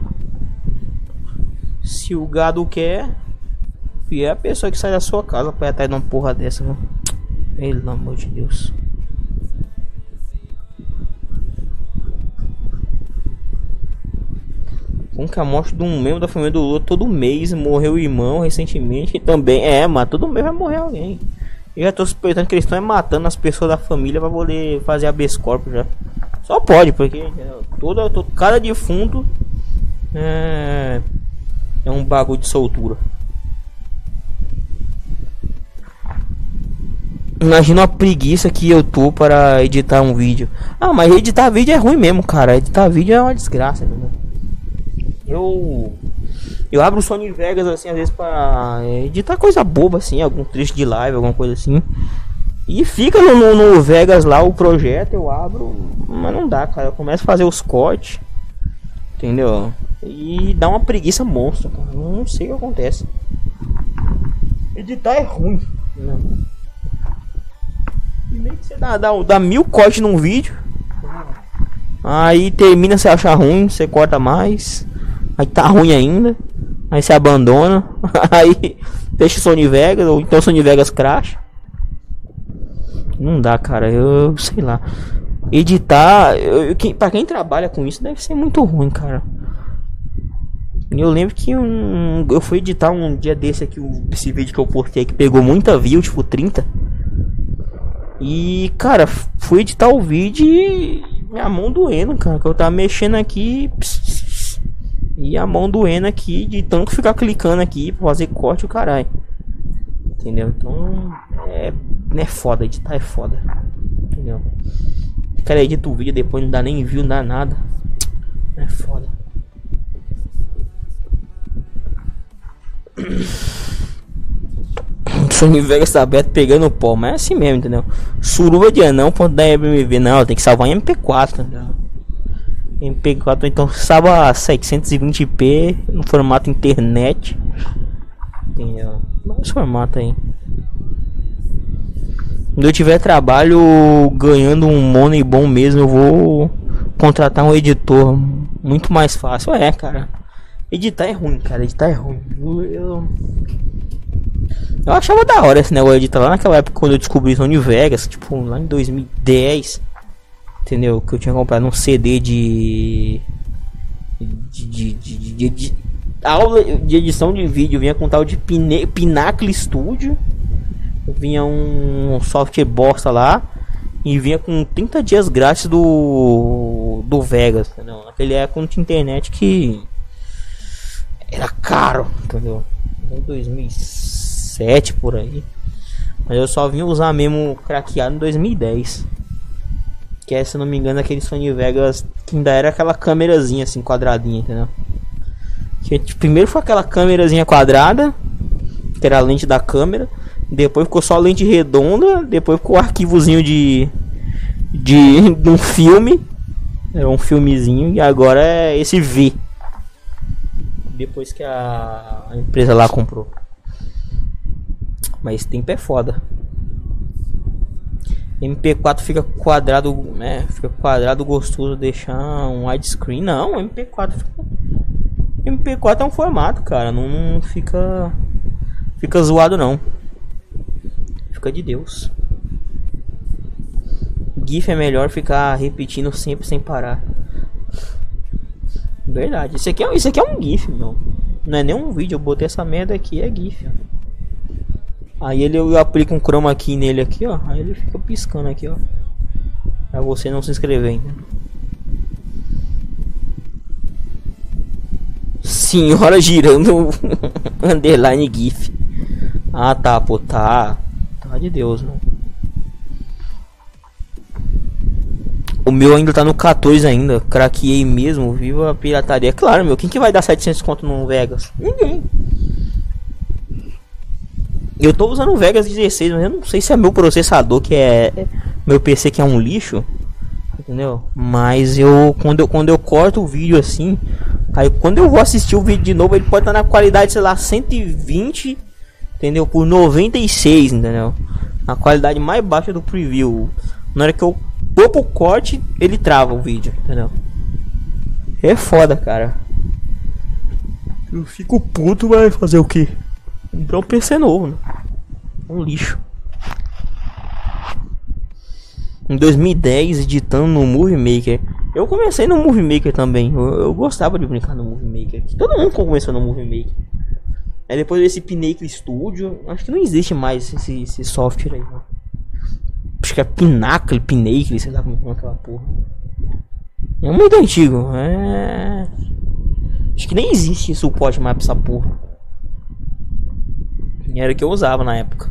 Se o gado quer, e é a pessoa que sai da sua casa pra ir atrás de uma porra dessa, né? Pelo amor de Deus. Que a morte de um membro da família do Lula todo mês morreu o irmão recentemente também é, mas todo mês vai morrer alguém. Eu já tô suspeitando que eles estão matando as pessoas da família para poder fazer a corpo já. Só pode, porque toda, todo, cada defunto é, é um bagulho de soltura. Imagina a preguiça que eu tô para editar um vídeo. Ah, mas editar vídeo é ruim mesmo, cara. Editar vídeo é uma desgraça, entendeu? Eu eu abro o Sony Vegas assim às vezes para editar coisa boba assim, algum trecho de live, alguma coisa assim. E fica no, no, no, Vegas lá o projeto, eu abro, mas não dá, cara. Eu começo a fazer os cortes, entendeu? E dá uma preguiça monstra, cara. Não sei o que acontece. Editar é ruim. Não. E meio que você dá, dá, dá mil cortes num vídeo. Aí termina, você acha ruim, você corta mais. Aí tá ruim ainda. Aí você abandona. (laughs) Aí deixa o Sony Vegas, ou então o Sony Vegas crash. Não dá, cara. Eu sei lá. Editar, eu, quem, pra quem trabalha com isso, deve ser muito ruim, cara. Eu lembro que um, eu fui editar um dia desse aqui, esse vídeo que eu postei que pegou muita view, tipo 30. E, cara, fui editar o vídeo e minha mão doendo, cara. Que eu tava mexendo aqui. E a mão doendo aqui de tanto ficar clicando aqui pra fazer corte o caralho. Entendeu? Então é, é foda, editar é foda. Entendeu? Cara edita o vídeo depois não dá nem view, não dá nada. É foda. (clears throat) Sony Vegas aberto pegando pó, mas é assim mesmo, entendeu? Suruba de anão, ponto da MV, não, tem que salvar em MP4, entendeu? MP4, então salva a 720p no formato internet, entendeu? Mais formato aí. Quando eu tiver trabalho ganhando um money bom mesmo, eu vou contratar um editor muito mais fácil. É, cara. Editar é ruim, cara. Editar é ruim. Eu, eu, eu achava da hora esse negócio de editar lá naquela época quando eu descobri Sony Vegas, tipo, lá em 2010. Entendeu? Que eu tinha comprado um CD de. De, de, de, de, aula de edição de vídeo. Vinha com tal de Pine, Pinacle Studio. Vinha um software bosta lá. E vinha com 30 dias grátis do. Do Vegas. Entendeu? Naquele época não tinha internet que era caro, entendeu? Em 2007 por aí. Mas eu só vim usar mesmo craqueado em 2010. Que é, se não me engano, aquele Sony Vegas que ainda era aquela câmerazinha assim, quadradinha, entendeu? Que, tipo, primeiro foi aquela câmerazinha quadrada, que era a lente da câmera. Depois ficou só lente redonda. Depois ficou o arquivozinho de, de, (laughs) de um filme. Era um filmezinho. E agora é esse V depois que a, a empresa lá comprou. Mas tempo é foda. MP4 fica quadrado, né? Fica quadrado gostoso deixar um widescreen. Não, MP4 fica... MP4 é um formato, cara. Não, fica. Fica zoado não. Fica de Deus. GIF é melhor ficar repetindo sempre sem parar. Verdade. Isso aqui é, isso aqui é um GIF, meu. Não é nem um vídeo. Eu botei essa merda aqui, é GIF. Aí ele eu aplico um chroma key nele aqui, ó. Aí ele fica piscando aqui, ó. Pra você não se inscrever ainda. Senhora girando (laughs) underline GIF. Ah tá, pô, tá. Tá de Deus, mano. O meu ainda tá no 14 ainda. Craqueei mesmo. Viva a pirataria. Claro, meu. Quem que vai dar 700 conto no Vegas? Ninguém. Eu tô usando o Vegas 16, mas eu não sei se é meu processador que é meu PC que é um lixo, entendeu? Mas eu quando eu quando eu corto o vídeo assim, aí quando eu vou assistir o vídeo de novo, ele pode estar na qualidade, sei lá, 120, entendeu? Por 96, entendeu? A qualidade mais baixa do preview. Na hora que eu pouco corte, ele trava o vídeo, entendeu? É foda, cara. Eu fico puto, vai fazer o que? Comprar um PC novo, né? Um lixo. Em 2010, editando no Movie Maker. Eu comecei no Movie Maker também. Eu, eu gostava de brincar no Movie Maker. Todo mundo começou no Movie Maker. Aí depois desse Pinnacle Studio. Acho que não existe mais esse, esse software aí. Né? Acho que é Pinacle, Pinacle, sei lá como é aquela porra. É muito antigo. É. Acho que nem existe suporte mais pra essa porra. Era o que eu usava na época.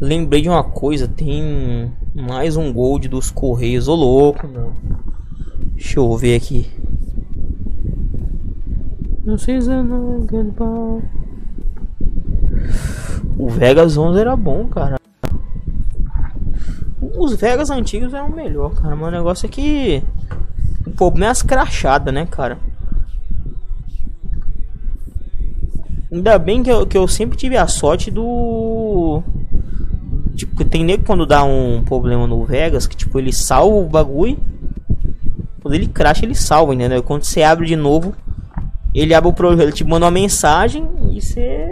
Lembrei de uma coisa, tem mais um gold dos Correios, ô louco, não. Deixa eu ver aqui. Não sei se não o Vegas 11 era bom, cara. Os Vegas antigos eram melhor, cara. Mas o negócio é que. O problema é as crachadas, né, cara? Ainda bem que eu, que eu sempre tive a sorte do. Tipo, tem nego quando dá um problema no Vegas, que tipo, ele salva o bagulho. Quando ele cracha, ele salva, entendeu? Quando você abre de novo, ele abre o projeto, ele te manda uma mensagem e você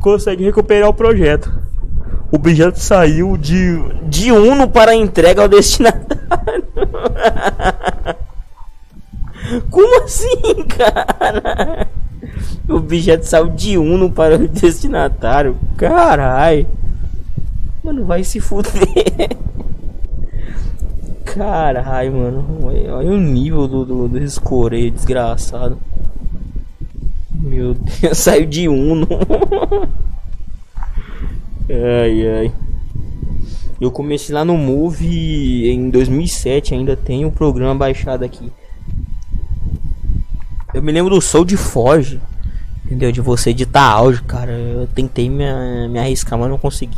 consegue recuperar o projeto. O objeto saiu de, de Uno para entrega ao destinatário. (laughs) Como assim, (laughs) cara? O objeto saiu de Uno para o destinatário. Carai. Mano, vai se fuder. Carai, mano. Olha o nível do, do, do escoreio desgraçado. Meu Deus, (laughs) saiu de Uno. ai, ai. Eu comecei lá no Move em 2007, ainda tem o programa baixado aqui. Eu me lembro do Soul de Forge. Entendeu? De você editar áudio, cara. Eu tentei me, me arriscar, mas não consegui.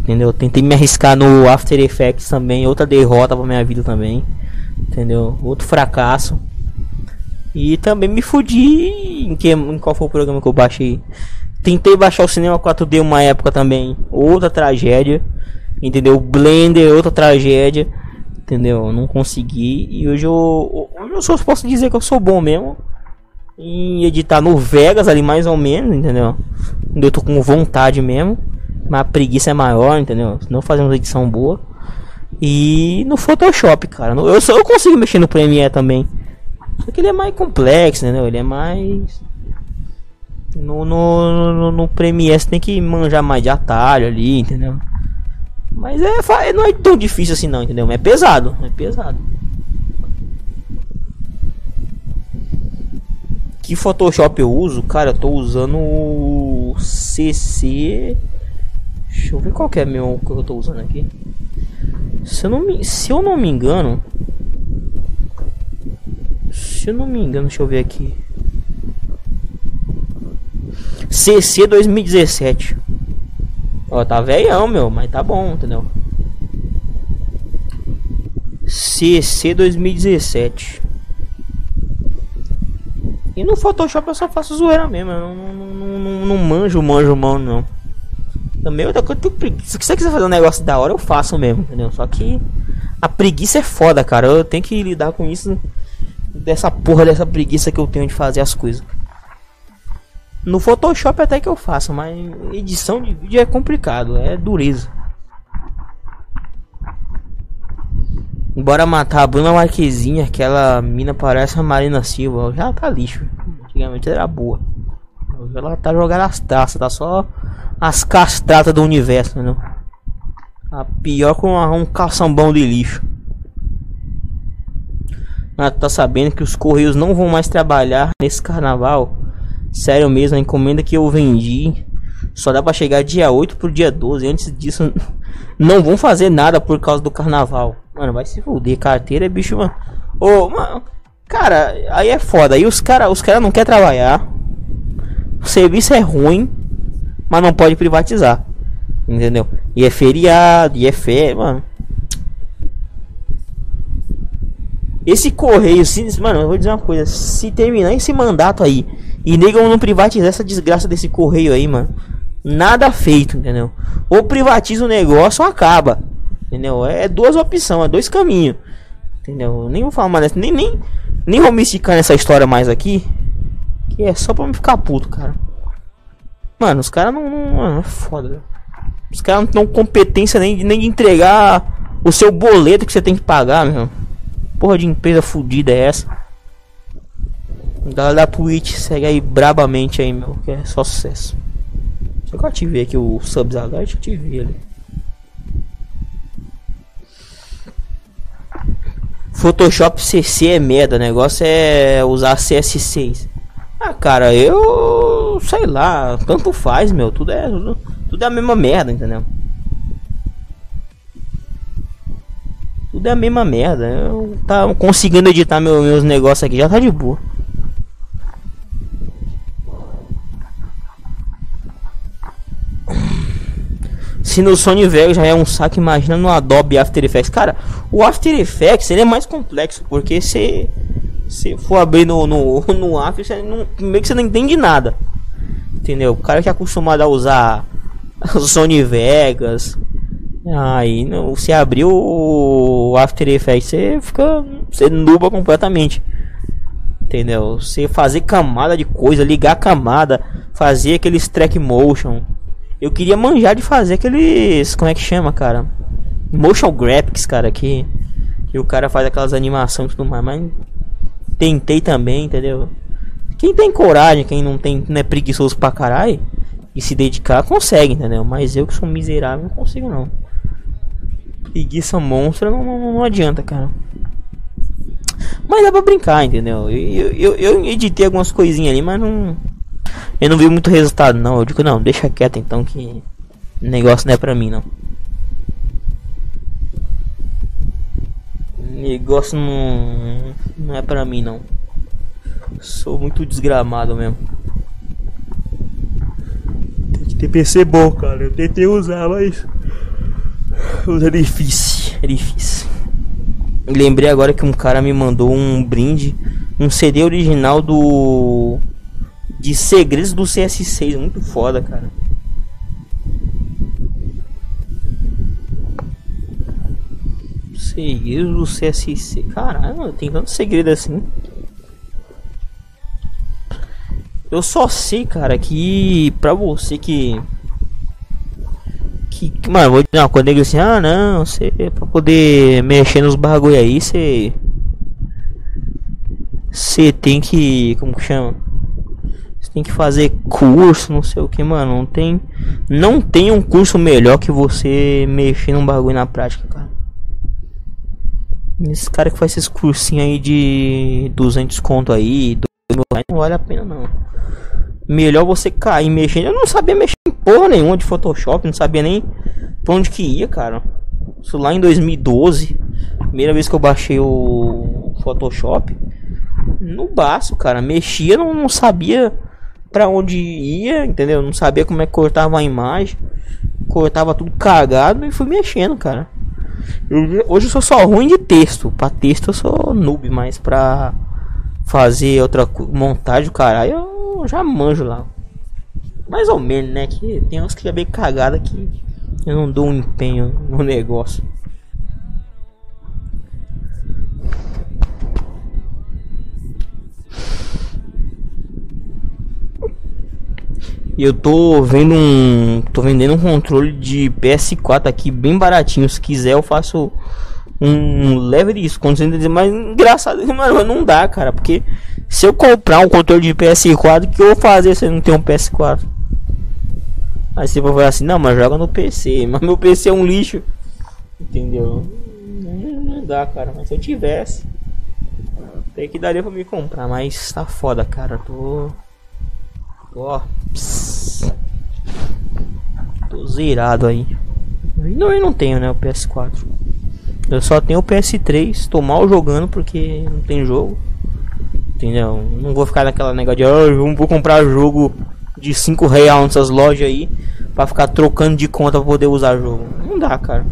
Entendeu? Eu tentei me arriscar no After Effects também. Outra derrota pra minha vida também. Entendeu? Outro fracasso. E também me fudi em, que, em qual foi o programa que eu baixei. Tentei baixar o cinema 4D uma época também. Outra tragédia. Entendeu? Blender, outra tragédia. Entendeu? Não consegui. E hoje eu. Hoje eu só posso dizer que eu sou bom mesmo editar no Vegas ali mais ou menos, entendeu? Eu tô com vontade mesmo, mas a preguiça é maior, entendeu? Não fazer uma edição boa. E no Photoshop, cara, eu só eu consigo mexer no Premiere também. Só que ele é mais complexo, entendeu? Ele é mais no, no, no, no Premiere você tem que manjar mais de atalho ali, entendeu? Mas é, não é tão difícil assim não, entendeu? É pesado, é pesado. Que Photoshop eu uso? Cara, eu tô usando o CC. Deixa eu ver qual que é meu que eu tô usando aqui. Se eu não me, se eu não me engano, se eu não me engano, deixa eu ver aqui. CC 2017. Ó, tá velhão, meu, mas tá bom, entendeu? CC 2017. E no Photoshop eu só faço zoeira mesmo. Eu não, não, não, não, manjo, manjo, mano, não. Também outra coisa, se você quiser fazer um negócio da hora, eu faço mesmo, entendeu? Só que a preguiça é foda, cara. Eu tenho que lidar com isso. Dessa porra, dessa preguiça que eu tenho de fazer as coisas. No Photoshop até que eu faço, mas edição de vídeo é complicado, é dureza. Bora matar a Bruna Marquezinha, aquela mina parece a Marina Silva. Já tá lixo. Antigamente era boa. Hoje ela tá jogando as taças, tá só as castratas do universo, né? A pior com um caçambão de lixo. Ah, tá sabendo que os correios não vão mais trabalhar nesse carnaval? Sério mesmo, a encomenda que eu vendi só dá pra chegar dia 8 pro dia 12. Antes disso, (laughs) não vão fazer nada por causa do carnaval. Mano, vai se fuder. Carteira bicho, mano. Ô, mano. Cara, aí é foda. Aí os caras os cara não querem trabalhar. O serviço é ruim. Mas não pode privatizar. Entendeu? E é feriado, e é férias, mano. Esse correio, se, mano, eu vou dizer uma coisa. Se terminar esse mandato aí e nego não privatizar essa desgraça desse correio aí, mano. Nada feito, entendeu? Ou privatiza o negócio ou acaba. Entendeu? É, é duas opções, é dois caminhos. Entendeu? Nem vou falar mais. Nem, nem, nem vou me esticar nessa história mais aqui. Que é só pra me ficar puto, cara. Mano, os caras não, não. É foda. Os caras não têm competência nem, nem de entregar o seu boleto que você tem que pagar, meu. Porra de empresa fodida é essa? Galera da Twitch, segue aí brabamente aí, meu. Que é só sucesso. Só que eu ativei aqui o subs agora, eu ativei ali. Photoshop CC é merda, o negócio é usar CS6. Ah, cara, eu sei lá, tanto faz, meu, tudo é tudo, tudo é a mesma merda, entendeu? Tudo é a mesma merda. Eu tá conseguindo editar meu, meus negócios aqui, já tá de boa. Se no Sony Vegas já é um saco, imagina no Adobe After Effects. Cara, o After Effects ele é mais complexo, porque você Se for abrir no, no, (laughs) no After, você não, meio que você não entende nada. Entendeu? O cara que é acostumado a usar (laughs) Sony Vegas. Aí não, se abrir o After Effects, você fica. Você nuba completamente. Entendeu? Você fazer camada de coisa, ligar camada, fazer aqueles track motion. Eu queria manjar de fazer aqueles. Como é que chama, cara? Motion graphics, cara, que, que o cara faz aquelas animações e tudo mais, mas tentei também, entendeu? Quem tem coragem, quem não tem, não é preguiçoso pra caralho e se dedicar, consegue, entendeu? Mas eu que sou miserável não consigo não. Preguiça monstra não, não, não adianta, cara. Mas dá pra brincar, entendeu? Eu, eu, eu editei algumas coisinhas ali, mas não. Eu não vi muito resultado, não. Eu digo, não, deixa quieto então que negócio não é pra mim, não. negócio não, não é pra mim não. Sou muito desgramado mesmo. Tem que ter PC bom, cara. Eu tentei usar, mas. É difícil. É difícil. Lembrei agora que um cara me mandou um brinde. Um CD original do. De Segredos do CS6. Muito foda, cara. Segredos do CSC. Caralho, tem tanto segredo assim. Eu só sei, cara, que pra você que. Que, mano, vou dizer uma coisa assim, ah não, você pra poder mexer nos bagulho aí, você. Você tem que. Como que chama? Tem que fazer curso, não sei o que, mano. Não tem. Não tem um curso melhor que você mexer num bagulho na prática, cara. Esse cara que faz esses cursinhos aí de 200 conto aí, não vale a pena não. Melhor você cair mexendo. Eu não sabia mexer em porra nenhuma de Photoshop, não sabia nem pra onde que ia, cara. Isso lá em 2012, primeira vez que eu baixei o Photoshop. No baço, cara. Mexia, não, não sabia pra onde ia, entendeu? Não sabia como é que cortava a imagem. Cortava tudo cagado e fui mexendo, cara. Eu, hoje eu sou só ruim de texto. Pra texto eu sou noob, mas pra fazer outra montagem, caralho, eu já manjo lá. Mais ou menos, né? Que tem uns que é bem cagada que eu não dou um empenho no negócio. E eu tô vendo um. tô vendendo um controle de PS4 aqui bem baratinho. Se quiser eu faço um leve dizer, mas engraçado, (laughs) mano, não dá, cara. Porque se eu comprar um controle de PS4, o que eu vou fazer se eu não tenho um PS4? Aí você vai falar assim, não, mas joga no PC. (laughs) Mas meu PC é um lixo. Entendeu? Não, dá, cara. Mas se eu tivesse. Até que daria pra me comprar. Mas tá foda, cara. Tô. Ó. Tô zerado aí. Não, eu não tenho, né? O PS4. Eu só tenho o PS3. Tô mal jogando porque não tem jogo. Entendeu? Não vou ficar naquela negócio de. Oh, vou comprar jogo de 5 reais nessas lojas aí. Pra ficar trocando de conta pra poder usar jogo. Não dá, cara.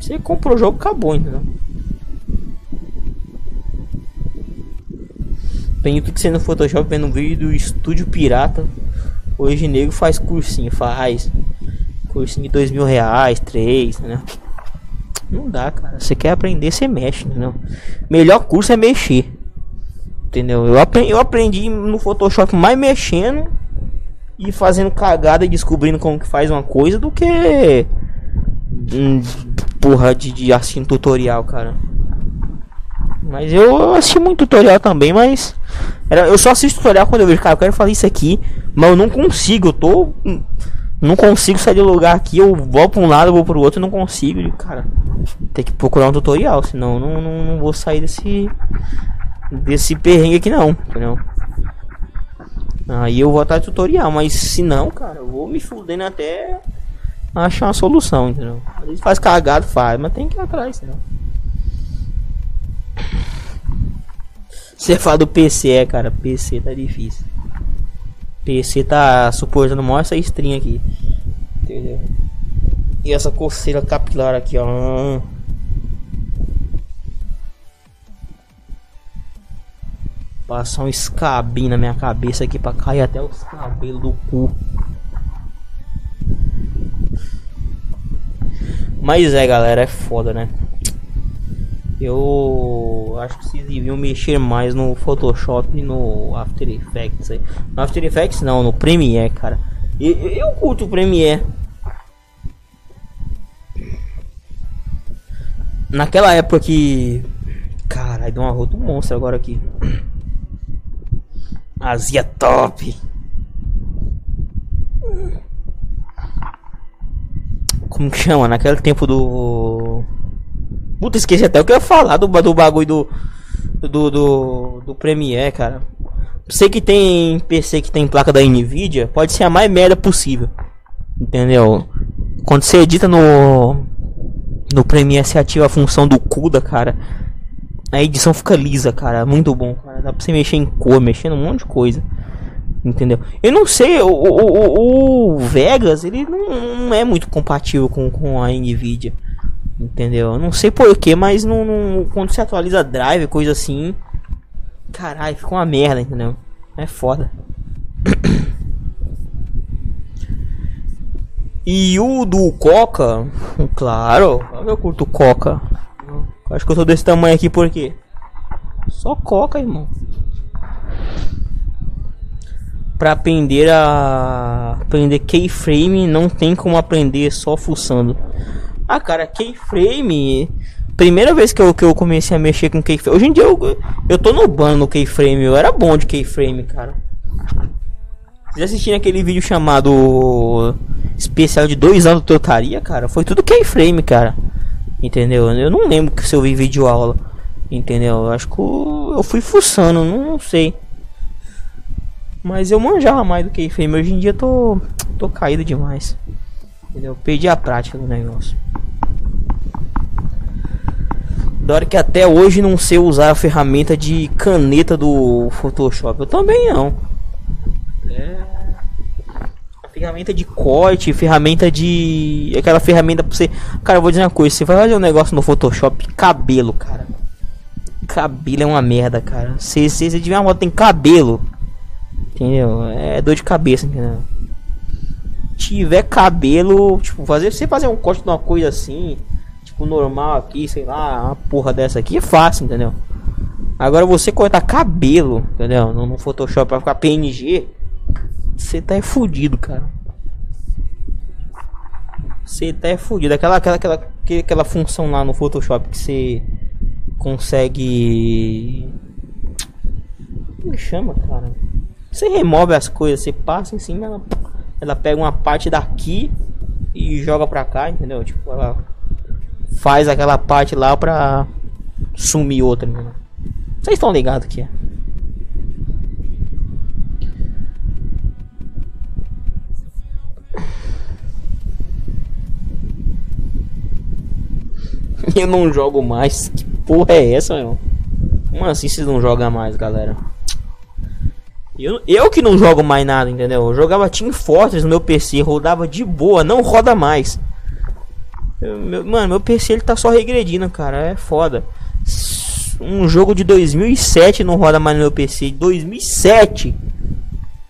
Você comprou o jogo, acabou, entendeu? Tem tudo que você Photoshop vendo um vídeo do estúdio pirata. Hoje nego faz cursinho, faz cursinho de dois mil reais, três, né? Não dá, cara. Você quer aprender, você mexe, entendeu? Melhor curso é mexer. Entendeu? Eu aprendi, eu aprendi no Photoshop mais mexendo e fazendo cagada e descobrindo como que faz uma coisa do que hum, porra de, de assim tutorial, cara. Mas eu assisti muito tutorial também, mas era, eu só assisto tutorial quando eu vejo, cara, eu quero fazer isso aqui, mas eu não consigo, eu tô não consigo sair do lugar aqui, eu vou para um lado, vou para o outro, não consigo, cara. Tem que procurar um tutorial, senão não, não, não vou sair desse desse perrengue aqui não, entendeu? Aí eu vou atrás tutorial, mas se não, cara, eu vou me fudendo até achar uma solução, entendeu? Às vezes faz cagado, faz, mas tem que ir atrás, entendeu? Você fala do PC, é, cara. PC tá difícil. PC tá suportando maior essa string aqui. Entendeu? E essa coceira capilar aqui, ó. Passar um escabinho na minha cabeça aqui pra cair até os cabelos do cu. Mas é, galera, é foda, né? Eu acho que vocês deviam mexer mais no Photoshop e no After Effects aí. No After Effects não, no Premiere, cara. Eu, eu curto o Premiere. Naquela época que. Caralho, deu uma rota monstro agora aqui. (clears throat) Azia top. Como que chama? Naquele tempo do. Puta, esqueci até o que eu ia falar do, do bagulho do. Do, do, do Premiere, cara. Sei que tem PC que tem placa da Nvidia, pode ser a mais merda possível. Entendeu? Quando você edita no. No Premiere, você ativa a função do CUDA, cara. A edição fica lisa, cara. Muito bom, cara. Dá pra você mexer em cor, mexer num monte de coisa. Entendeu? Eu não sei, o, o, o Vegas, ele não, não, é muito compatível com, com a Nvidia. Entendeu? Eu não sei porquê, mas não, não, quando você atualiza drive, coisa assim. Caralho, fica uma merda, entendeu? É foda. E o do Coca, (laughs) claro, eu curto Coca. Acho que eu sou desse tamanho aqui porque só Coca, irmão. Pra aprender a aprender keyframe não tem como aprender só fuçando. Ah, cara, keyframe. Primeira vez que eu, que eu comecei a mexer com keyframe. Hoje em dia eu, eu tô no ban no keyframe. Eu era bom de keyframe, cara. Vocês assistiram aquele vídeo chamado especial de dois anos de Totaria, cara? Foi tudo keyframe, cara. Entendeu? Eu não lembro que se eu vi vídeo aula. Entendeu? Eu acho que eu fui fuçando, não sei. Mas eu manjava mais do keyframe. Hoje em dia tô tô caído demais. Entendeu? Perdi a prática do negócio. Da hora que até hoje não sei usar a ferramenta de caneta do Photoshop. Eu também não. É. A ferramenta de corte, ferramenta de. Aquela ferramenta pra você. Cara, vou dizer uma coisa: você vai fazer um negócio no Photoshop, cabelo, cara. Cabelo é uma merda, cara. Se você tiver uma moto tem cabelo, entendeu? É dor de cabeça, entendeu? Tiver cabelo, tipo, fazer você fazer um corte de uma coisa assim, tipo normal aqui, sei lá, uma porra dessa aqui é fácil, entendeu? Agora você cortar cabelo, entendeu? No, no Photoshop para ficar PNG, você tá é fudido, cara. Você tá é fudido. Aquela, aquela, aquela, aquela função lá no Photoshop que você consegue. Como chama, cara? Você remove as coisas, você passa em cima, ela ela pega uma parte daqui e joga pra cá, entendeu? Tipo, ela faz aquela parte lá pra sumir outra, entendeu? Vocês estão ligados que é? (laughs) Eu não jogo mais. Que porra é essa, meu? Como assim vocês não jogam mais, galera? Eu, eu que não jogo mais nada, entendeu? Eu jogava Team Fortress no meu PC, rodava de boa, não roda mais. Eu, meu, mano, meu PC ele tá só regredindo, cara, é foda. Um jogo de 2007 não roda mais no meu PC, 2007.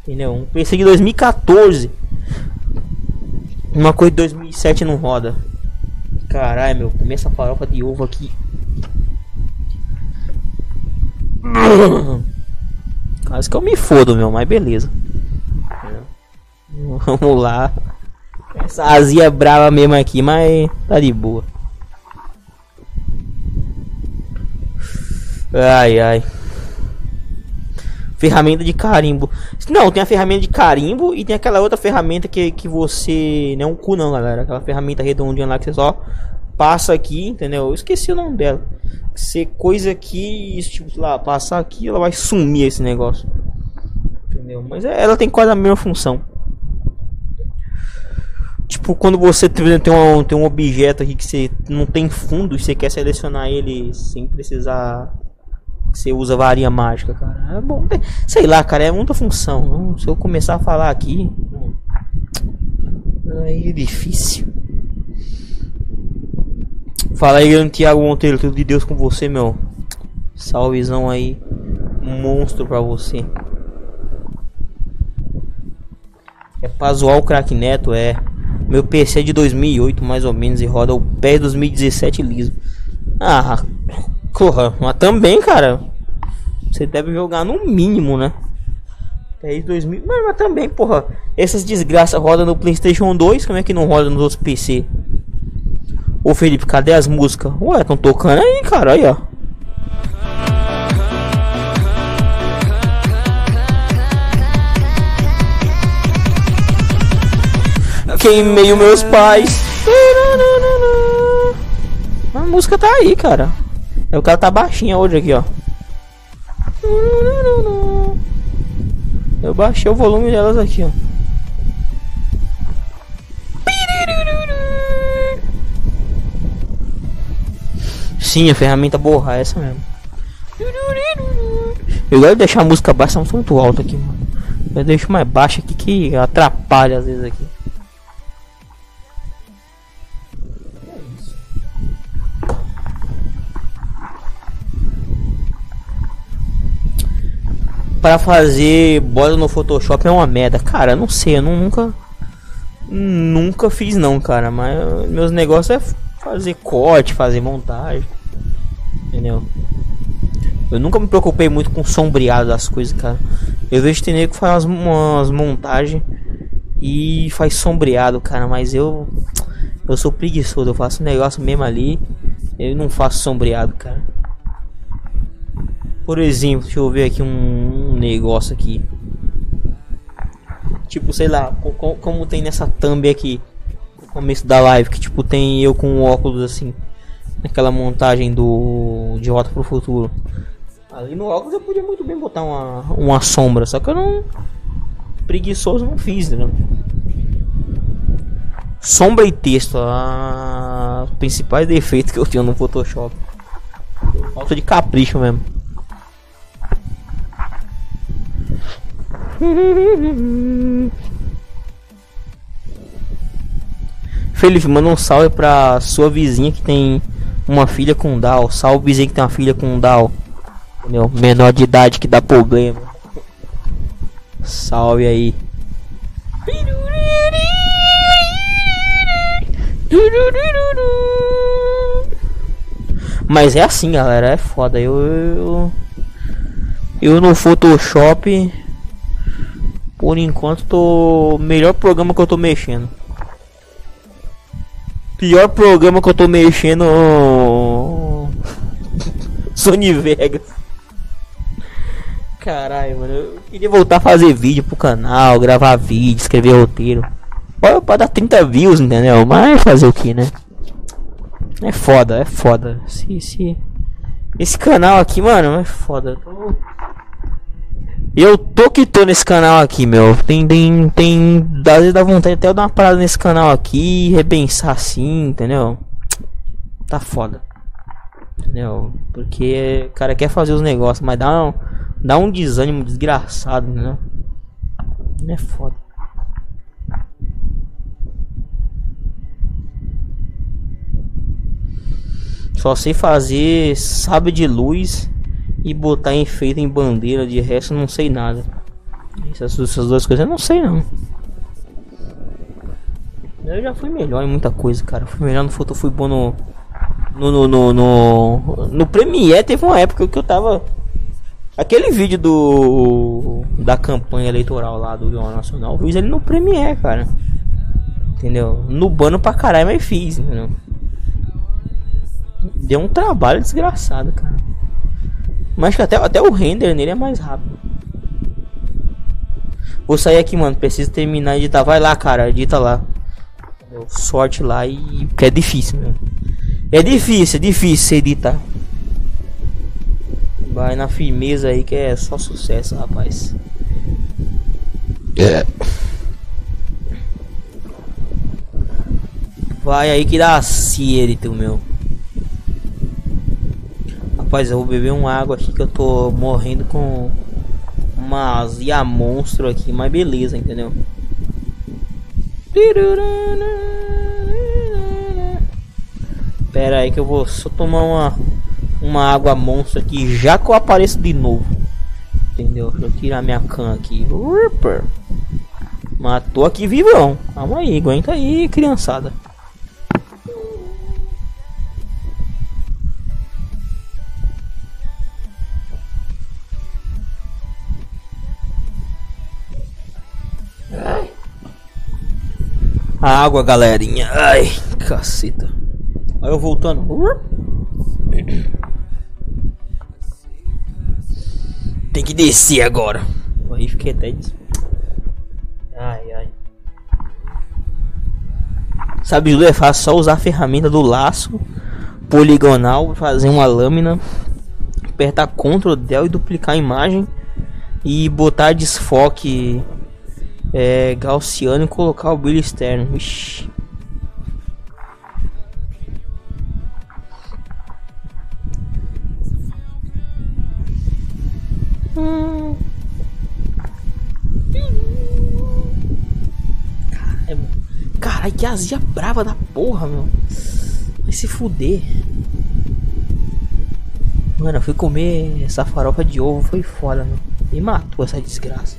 Entendeu? Um PC de 2014. Uma coisa de 2007 não roda. Caralho, meu, começa a farofa de ovo aqui. (clears throat) (clears throat) Quase que eu me fodo, meu, mas beleza. Vamos lá. Essa azia é brava mesmo aqui, mas tá de boa. Ai, ai. Ferramenta de carimbo. Não, tem a ferramenta de carimbo e tem aquela outra ferramenta que, que você. Não é um cu, não, galera. Aquela ferramenta redondinha lá que você só passa aqui, entendeu? Eu esqueci o nome dela ser coisa que, tipo, lá, passar aqui, ela vai sumir esse negócio. Entendeu? Mas é, ela tem quase a mesma função. Tipo, quando você tem um, tem um objeto aqui que você não tem fundo e você quer selecionar ele sem precisar. Você usa varinha mágica, cara. É bom. Sei lá, cara, é muita função. Se eu começar a falar aqui. Aí é difícil. Fala aí, grande Thiago Monteiro, tudo de Deus com você, meu. Salvezão aí. monstro pra você. É pra zoar o crack neto, é. Meu PC é de 2008 mais ou menos e roda o pé 2017 liso. Ah, corra, mas também, cara. Você deve jogar no mínimo, né? PES 2000, mas, mas também, porra. Essas desgraças rodam no PlayStation 2, como é que não roda nos outros PC? Ô Felipe, cadê as músicas? Ué, estão tocando aí, cara, aí, ó. Queimei os meus pais. A música tá aí, cara. É o cara tá baixinha hoje aqui, ó. Eu baixei o volume delas aqui, ó. Sim, a ferramenta borra é essa mesmo. Eu de deixar a música baixa, tá muito alta aqui, mano. Eu deixo mais baixa aqui que atrapalha às vezes aqui. para fazer bola no Photoshop é uma merda. Cara, não sei, eu não, nunca nunca fiz não, cara, mas meus negócios é fazer corte, fazer montagem. Entendeu? Eu nunca me preocupei muito com sombreado das coisas, cara. Eu vejo tem nego que faz umas, montagens e faz sombreado, cara, mas eu eu sou preguiçoso, eu faço um negócio mesmo ali, eu não faço sombreado, cara. Por exemplo, deixa eu ver aqui um, um negócio aqui. Tipo, sei lá, como, como tem nessa thumb aqui começo da live, que tipo tem eu com óculos assim, naquela montagem do de Rota pro Futuro. Ali no óculos eu podia muito bem botar uma, uma sombra, só que eu não preguiçoso não fiz, né? Sombra e texto, a... principais defeitos que eu tenho no Photoshop. Falta de capricho mesmo. (laughs) Felipe, manda um salve pra sua vizinha que tem uma filha com Down. Salve vizinha que tem uma filha com Down. Entendeu? Menor de idade que dá problema. Salve aí. Mas é assim, galera. É foda. Eu. Eu, eu no Photoshop por enquanto tô melhor programa que eu tô mexendo. Pior programa que eu tô mexendo Sony Vegas. Caralho, mano, eu queria voltar a fazer vídeo pro canal, gravar vídeo, escrever roteiro. Pode, pode dar 30 views, entendeu? Mas fazer o que, né? É foda, é foda. Se, se... Esse canal aqui, mano, é foda. tô eu tô que tô nesse canal aqui, meu. Tem, tem, tem. Às vezes dá vontade até eu dar uma parada nesse canal aqui, repensar assim, entendeu? Tá foda. Entendeu? Porque o cara quer fazer os negócios, mas dá um, dá um desânimo desgraçado, né? É foda. Só sei fazer sabe de luz e botar efeito em bandeira, de resto não sei nada. Essas, essas duas coisas eu não sei não. Eu já fui melhor em muita coisa, cara. Fui melhor no foto, fui bom no. No, no, no, no, no Premiere teve uma época que eu tava. Aquele vídeo do. Da campanha eleitoral lá do Jornal Nacional, eu fiz ele no Premiere, cara. Entendeu? No bano pra caralho, mas fiz, entendeu? Deu um trabalho desgraçado, cara. Mas que até, até o render nele é mais rápido. Vou sair aqui, mano. Preciso terminar de editar. Vai lá, cara. Edita lá. Sorte lá e. Porque é difícil, meu. É difícil, é difícil editar. Vai na firmeza aí que é só sucesso, rapaz. É. Vai aí que dá ciência, meu. Rapaz, eu vou beber uma água aqui que eu tô morrendo com uma azia monstro aqui, mas beleza, entendeu? Pera aí que eu vou só tomar uma uma água monstro aqui já que eu apareço de novo. Entendeu? Deixa eu tirar minha can aqui. Ripper. Matou aqui vivão. Calma aí, aguenta aí, criançada. Água, galerinha. Ai, caceta. Aí eu voltando. Tem que descer agora. Aí fiquei até des... Ai, ai. Sabe, é fácil só usar a ferramenta do laço poligonal, fazer uma lâmina, apertar Ctrl Del e duplicar a imagem e botar desfoque é, gaussiano e colocar o brilho externo. Ixi. Hum. Caralho, que azia brava da porra, meu. Vai se fuder. Mano, eu fui comer essa farofa de ovo, foi foda, meu. Me matou essa desgraça.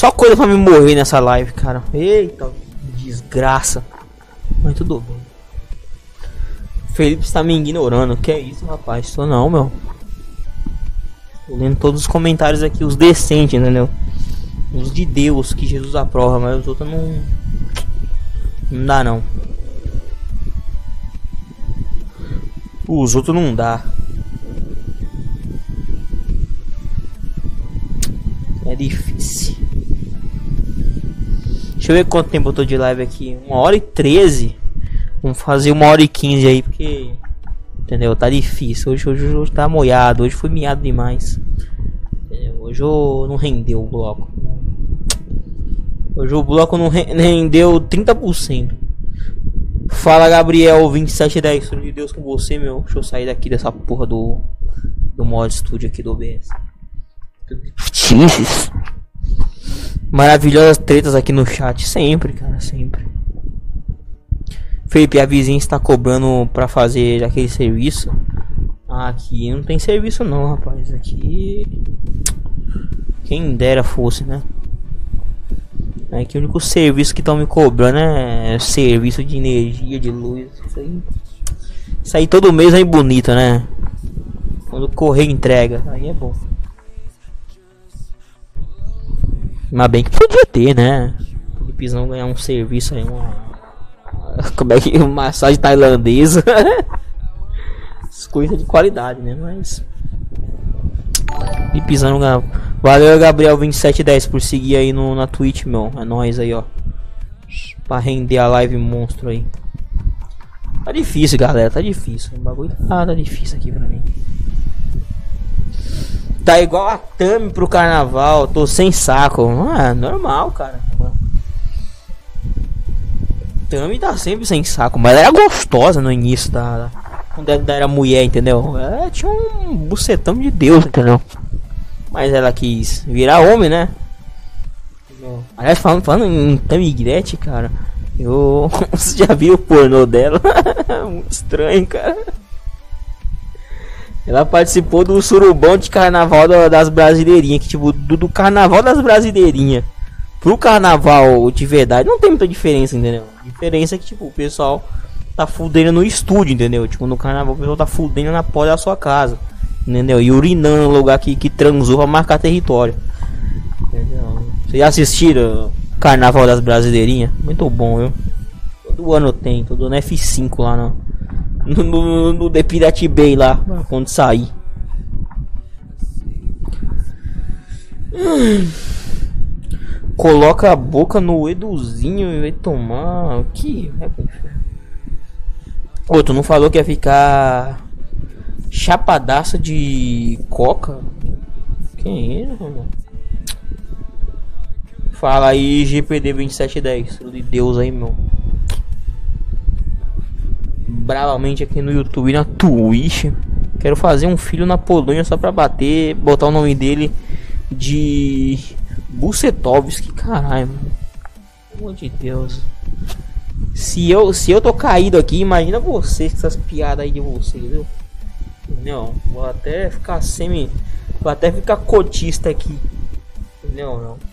Só coisa pra me morrer nessa live, cara. Eita, desgraça. Mas tudo bem. Felipe está me ignorando. Que é isso, rapaz? Tô não, meu. Tô lendo todos os comentários aqui, os decentes, entendeu? Os de Deus que Jesus aprova, mas os outros não. Não dá não. Os outros não dá. É difícil. Eu ver quanto tempo eu tô de live aqui. Uma hora e treze. Vamos fazer uma hora e quinze aí, porque. Entendeu? Tá difícil. Hoje, hoje, hoje tá moiado. Hoje foi miado demais. Entendeu? Hoje eu não rendeu o bloco. Hoje o bloco não rendeu 30%. Fala Gabriel 2710. Filho de Deus com você, meu. Deixa eu sair daqui dessa porra do. Do mod studio aqui do OBS. Jesus. Maravilhosas tretas aqui no chat. Sempre, cara, sempre. Felipe, a vizinha está cobrando pra fazer aquele serviço. Aqui não tem serviço não, rapaz. Aqui. Quem dera fosse, né? É que o único serviço que estão me cobrando é serviço de energia, de luz. Isso aí. Isso aí todo mês é bonito, né? Quando correr entrega. Aí é bom. Mas bem que podia ter, né? Filipizão ganhar um serviço aí, uma. (laughs) Como é que. Uma massagem tailandesa. Coisa de qualidade, né? Mas. Filipizão ganhar. Valeu, Gabriel 2710 por seguir aí no, na Twitch, meu. É nóis aí, ó. Pra render a live monstro aí. Tá difícil, galera. Tá difícil. O bagulho tá, tá difícil aqui pra mim. Tá igual a Tami pro carnaval, tô sem saco. Ah, normal, cara. Tami tá sempre sem saco, mas ela era gostosa no início da. Quando ela era mulher, entendeu? Ela tinha um bucetão de Deus, entendeu? Mas ela quis virar homem, né? Aliás, falando, falando em Tami Gretchen, cara. Eu. Você (laughs) já viu o pornô dela? Muito (laughs) estranho, cara. Ela participou do surubão de carnaval das brasileirinhas. Que tipo, do, do carnaval das brasileirinhas pro carnaval de verdade não tem muita diferença, entendeu? A diferença é que tipo, o pessoal tá fudendo no estúdio, entendeu? Tipo, no carnaval o pessoal tá fudendo na porta da sua casa. Entendeu? E urinando no lugar que, que transou pra marcar território. Entendeu? Vocês assistiram Carnaval das Brasileirinhas? Muito bom, viu? Todo ano tem, todo ano F5 lá não no, no, no The Pirate Bay lá, quando sair. Hum. Coloca a boca no Eduzinho e vai tomar. O que? Ô, tu não falou que ia ficar chapadaça de coca? Quem é, mano? Fala aí, GPD 2710. De Deus aí, meu bravamente aqui no YouTube na Twitch. Quero fazer um filho na Polônia só pra bater, botar o nome dele de Bucetovski, caralho, mano. Pelo de Deus. Se eu, se eu tô caído aqui, imagina vocês com essas piadas aí de vocês, viu? Entendeu? Vou até ficar semi. Vou até ficar cotista aqui. Entendeu? Não.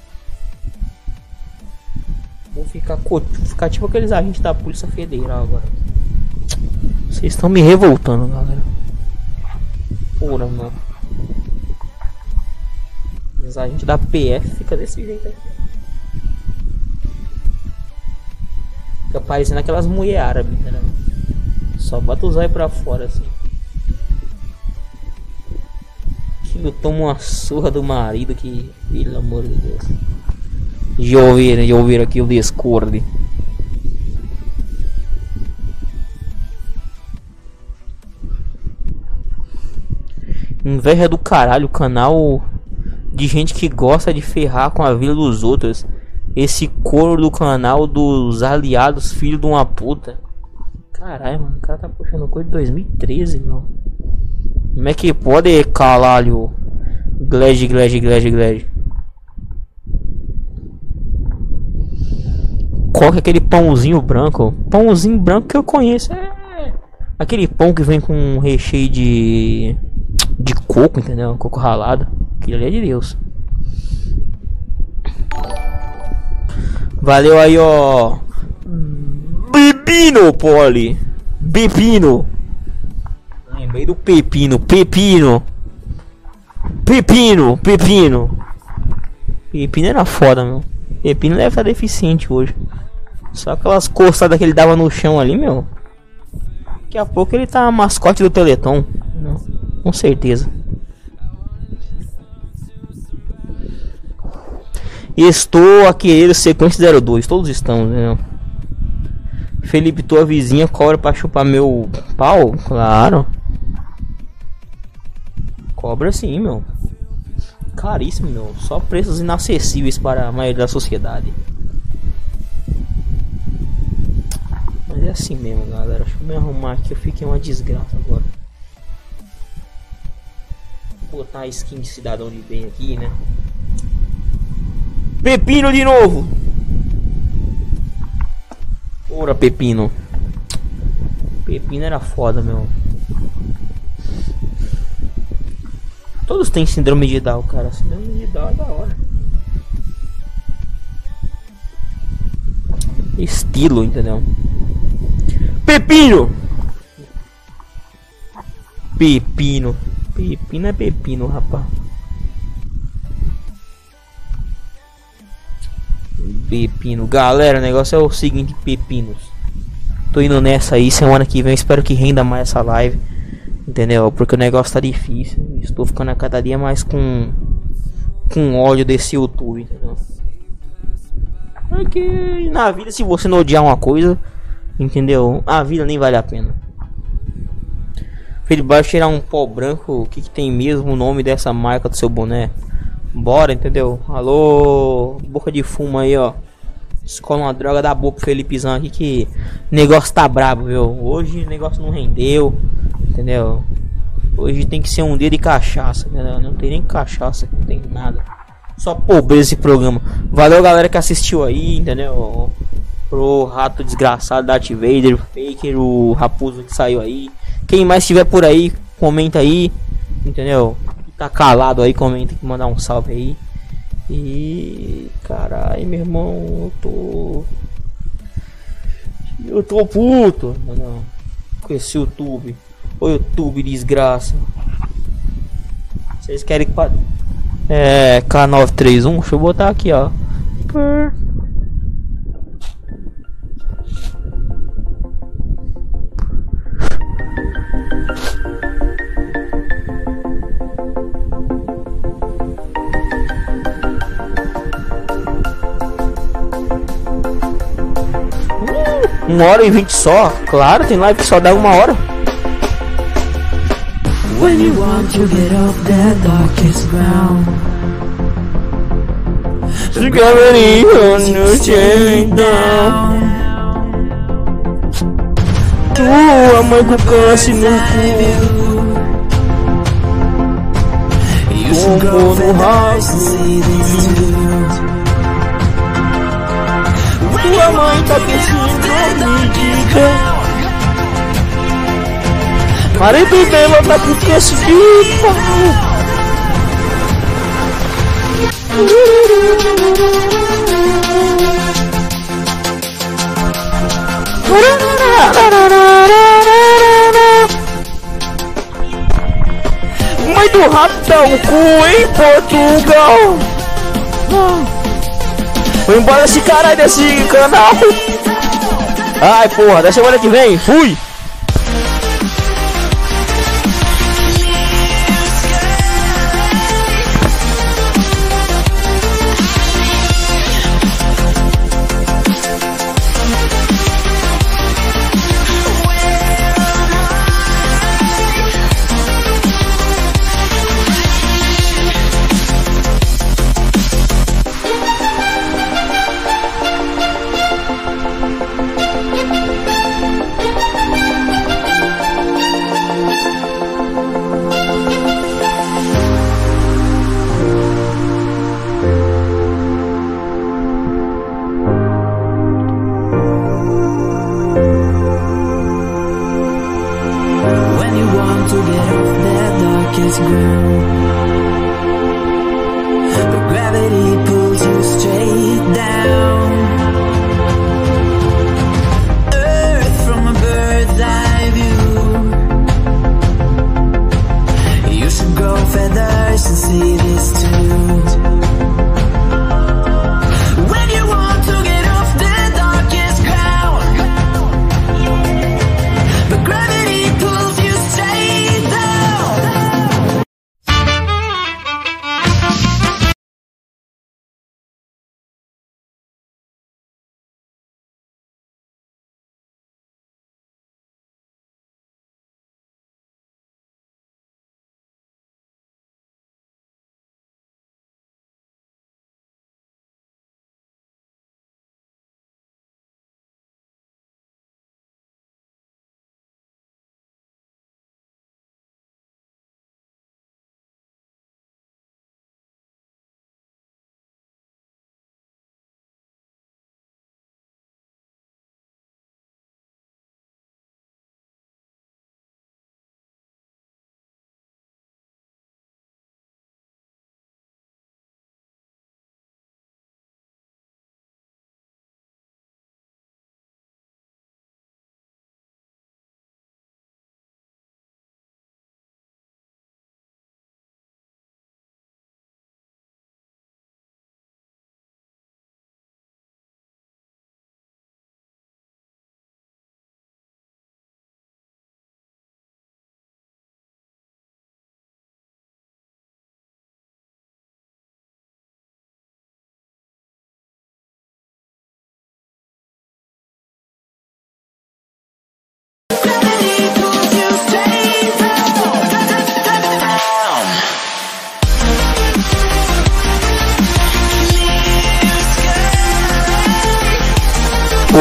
Vou ficar, vou ficar tipo aqueles agentes da Polícia Federal agora. Vocês estão me revoltando, galera. Porra, mano. Os agentes da PF fica desse jeito aqui. Fica parecendo aquelas mulher árabes, entendeu? Só bota os olhos pra fora assim. Eu tomo uma surra do marido que, pelo amor de Deus. Já ouviram, já ouviram aqui o Discord. Inveja do caralho, canal de gente que gosta de ferrar com a vida dos outros. Esse coro do canal dos aliados, filho de uma puta. Caralho, mano, o cara tá puxando coisa de 2013, não. Como é que pode, caralho? Glad, glad, glad, glad. Qual que é aquele pãozinho branco? Pãozinho branco que eu conheço. É aquele pão que vem com recheio de. De coco, entendeu? Coco ralado. Aquilo ali é de Deus. Valeu aí, ó. Pepino, Poli. Pepino. Lembrei do pepino. Pepino. Pepino. Pepino. Pepino era foda, meu. Pepino deve estar deficiente hoje. Só aquelas coçadas que ele dava no chão ali, meu. Daqui a pouco ele tá mascote do Teleton. Com certeza. Estou a querer sequência 02. Todos estamos, né? Felipe, tua vizinha cobra pra chupar meu pau? Claro. Cobra sim, meu. Caríssimo, meu. Só preços inacessíveis para a maioria da sociedade. Mas é assim mesmo, galera. Deixa eu me arrumar aqui. Eu fiquei uma desgraça agora. Botar a skin de cidadão de bem aqui, né? Pepino de novo. Ora, Pepino. Pepino era foda, meu. Todos têm síndrome de Down, cara. Síndrome de Down é da hora. Estilo, entendeu? Pepino! Pepino. Pepino é pepino, rapaz. Pepino. Galera, o negócio é o seguinte, pepinos. Tô indo nessa aí, semana que vem espero que renda mais essa live. Entendeu? Porque o negócio tá difícil. Estou ficando a cada dia mais com com ódio desse YouTube, entendeu? Porque na vida se você não odiar uma coisa, entendeu? A vida nem vale a pena. Felipe, vai tirar um pó branco. O que, que tem mesmo o nome dessa marca do seu boné? Bora, entendeu? Alô, boca de fumo aí, ó. Escola uma droga da boca Felipezão aqui que negócio tá brabo, viu? Hoje o negócio não rendeu, entendeu? Hoje tem que ser um dia de cachaça, entendeu? Não tem nem cachaça, não tem nada. Só pobreza esse programa. Valeu galera que assistiu aí, entendeu? Pro rato desgraçado da Darth Vader, o Faker, o raposo que saiu aí. Quem mais estiver por aí, comenta aí, entendeu? tá calado aí, comenta que mandar um salve aí. E caralho, meu irmão, eu tô. Eu tô puto, mano. Com esse YouTube. Ô YouTube, desgraça. Vocês querem que. É. K931? Deixa eu botar aqui, ó. Uma hora e vinte só? Claro, tem live que só dá uma hora. When you want to get off that darkest ground Discovery on your chain down Tua mãe com câncer no cu. Tombou no rabo. tua mãe tá pensando me diga. Marido dela tá com esse de pau. Mãe do rato dá um cu em Portugal. Vou embora esse caralho desse canal. Ai, porra, da semana que vem. Fui.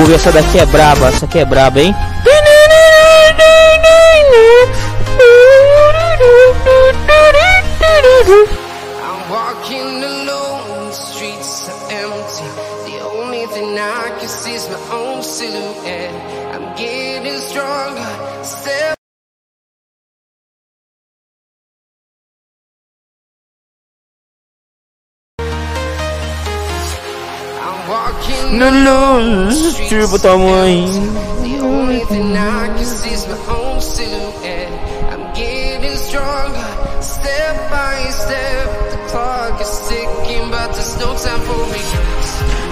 Ouve, essa daqui é braba, essa aqui é braba, hein? (laughs) No the streets tipo tamanho. The only thing I can see is my own silhouette. I'm getting stronger, step by step. The clock is ticking, but there's no time for me.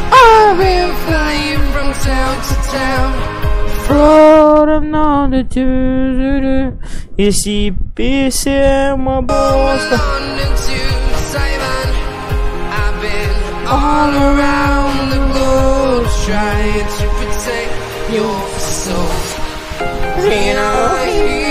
I've been flying from town to town. Flora nada Esse PC é uma bosta. London to Taiwan. I've been all around the trying to protect your soul. I hear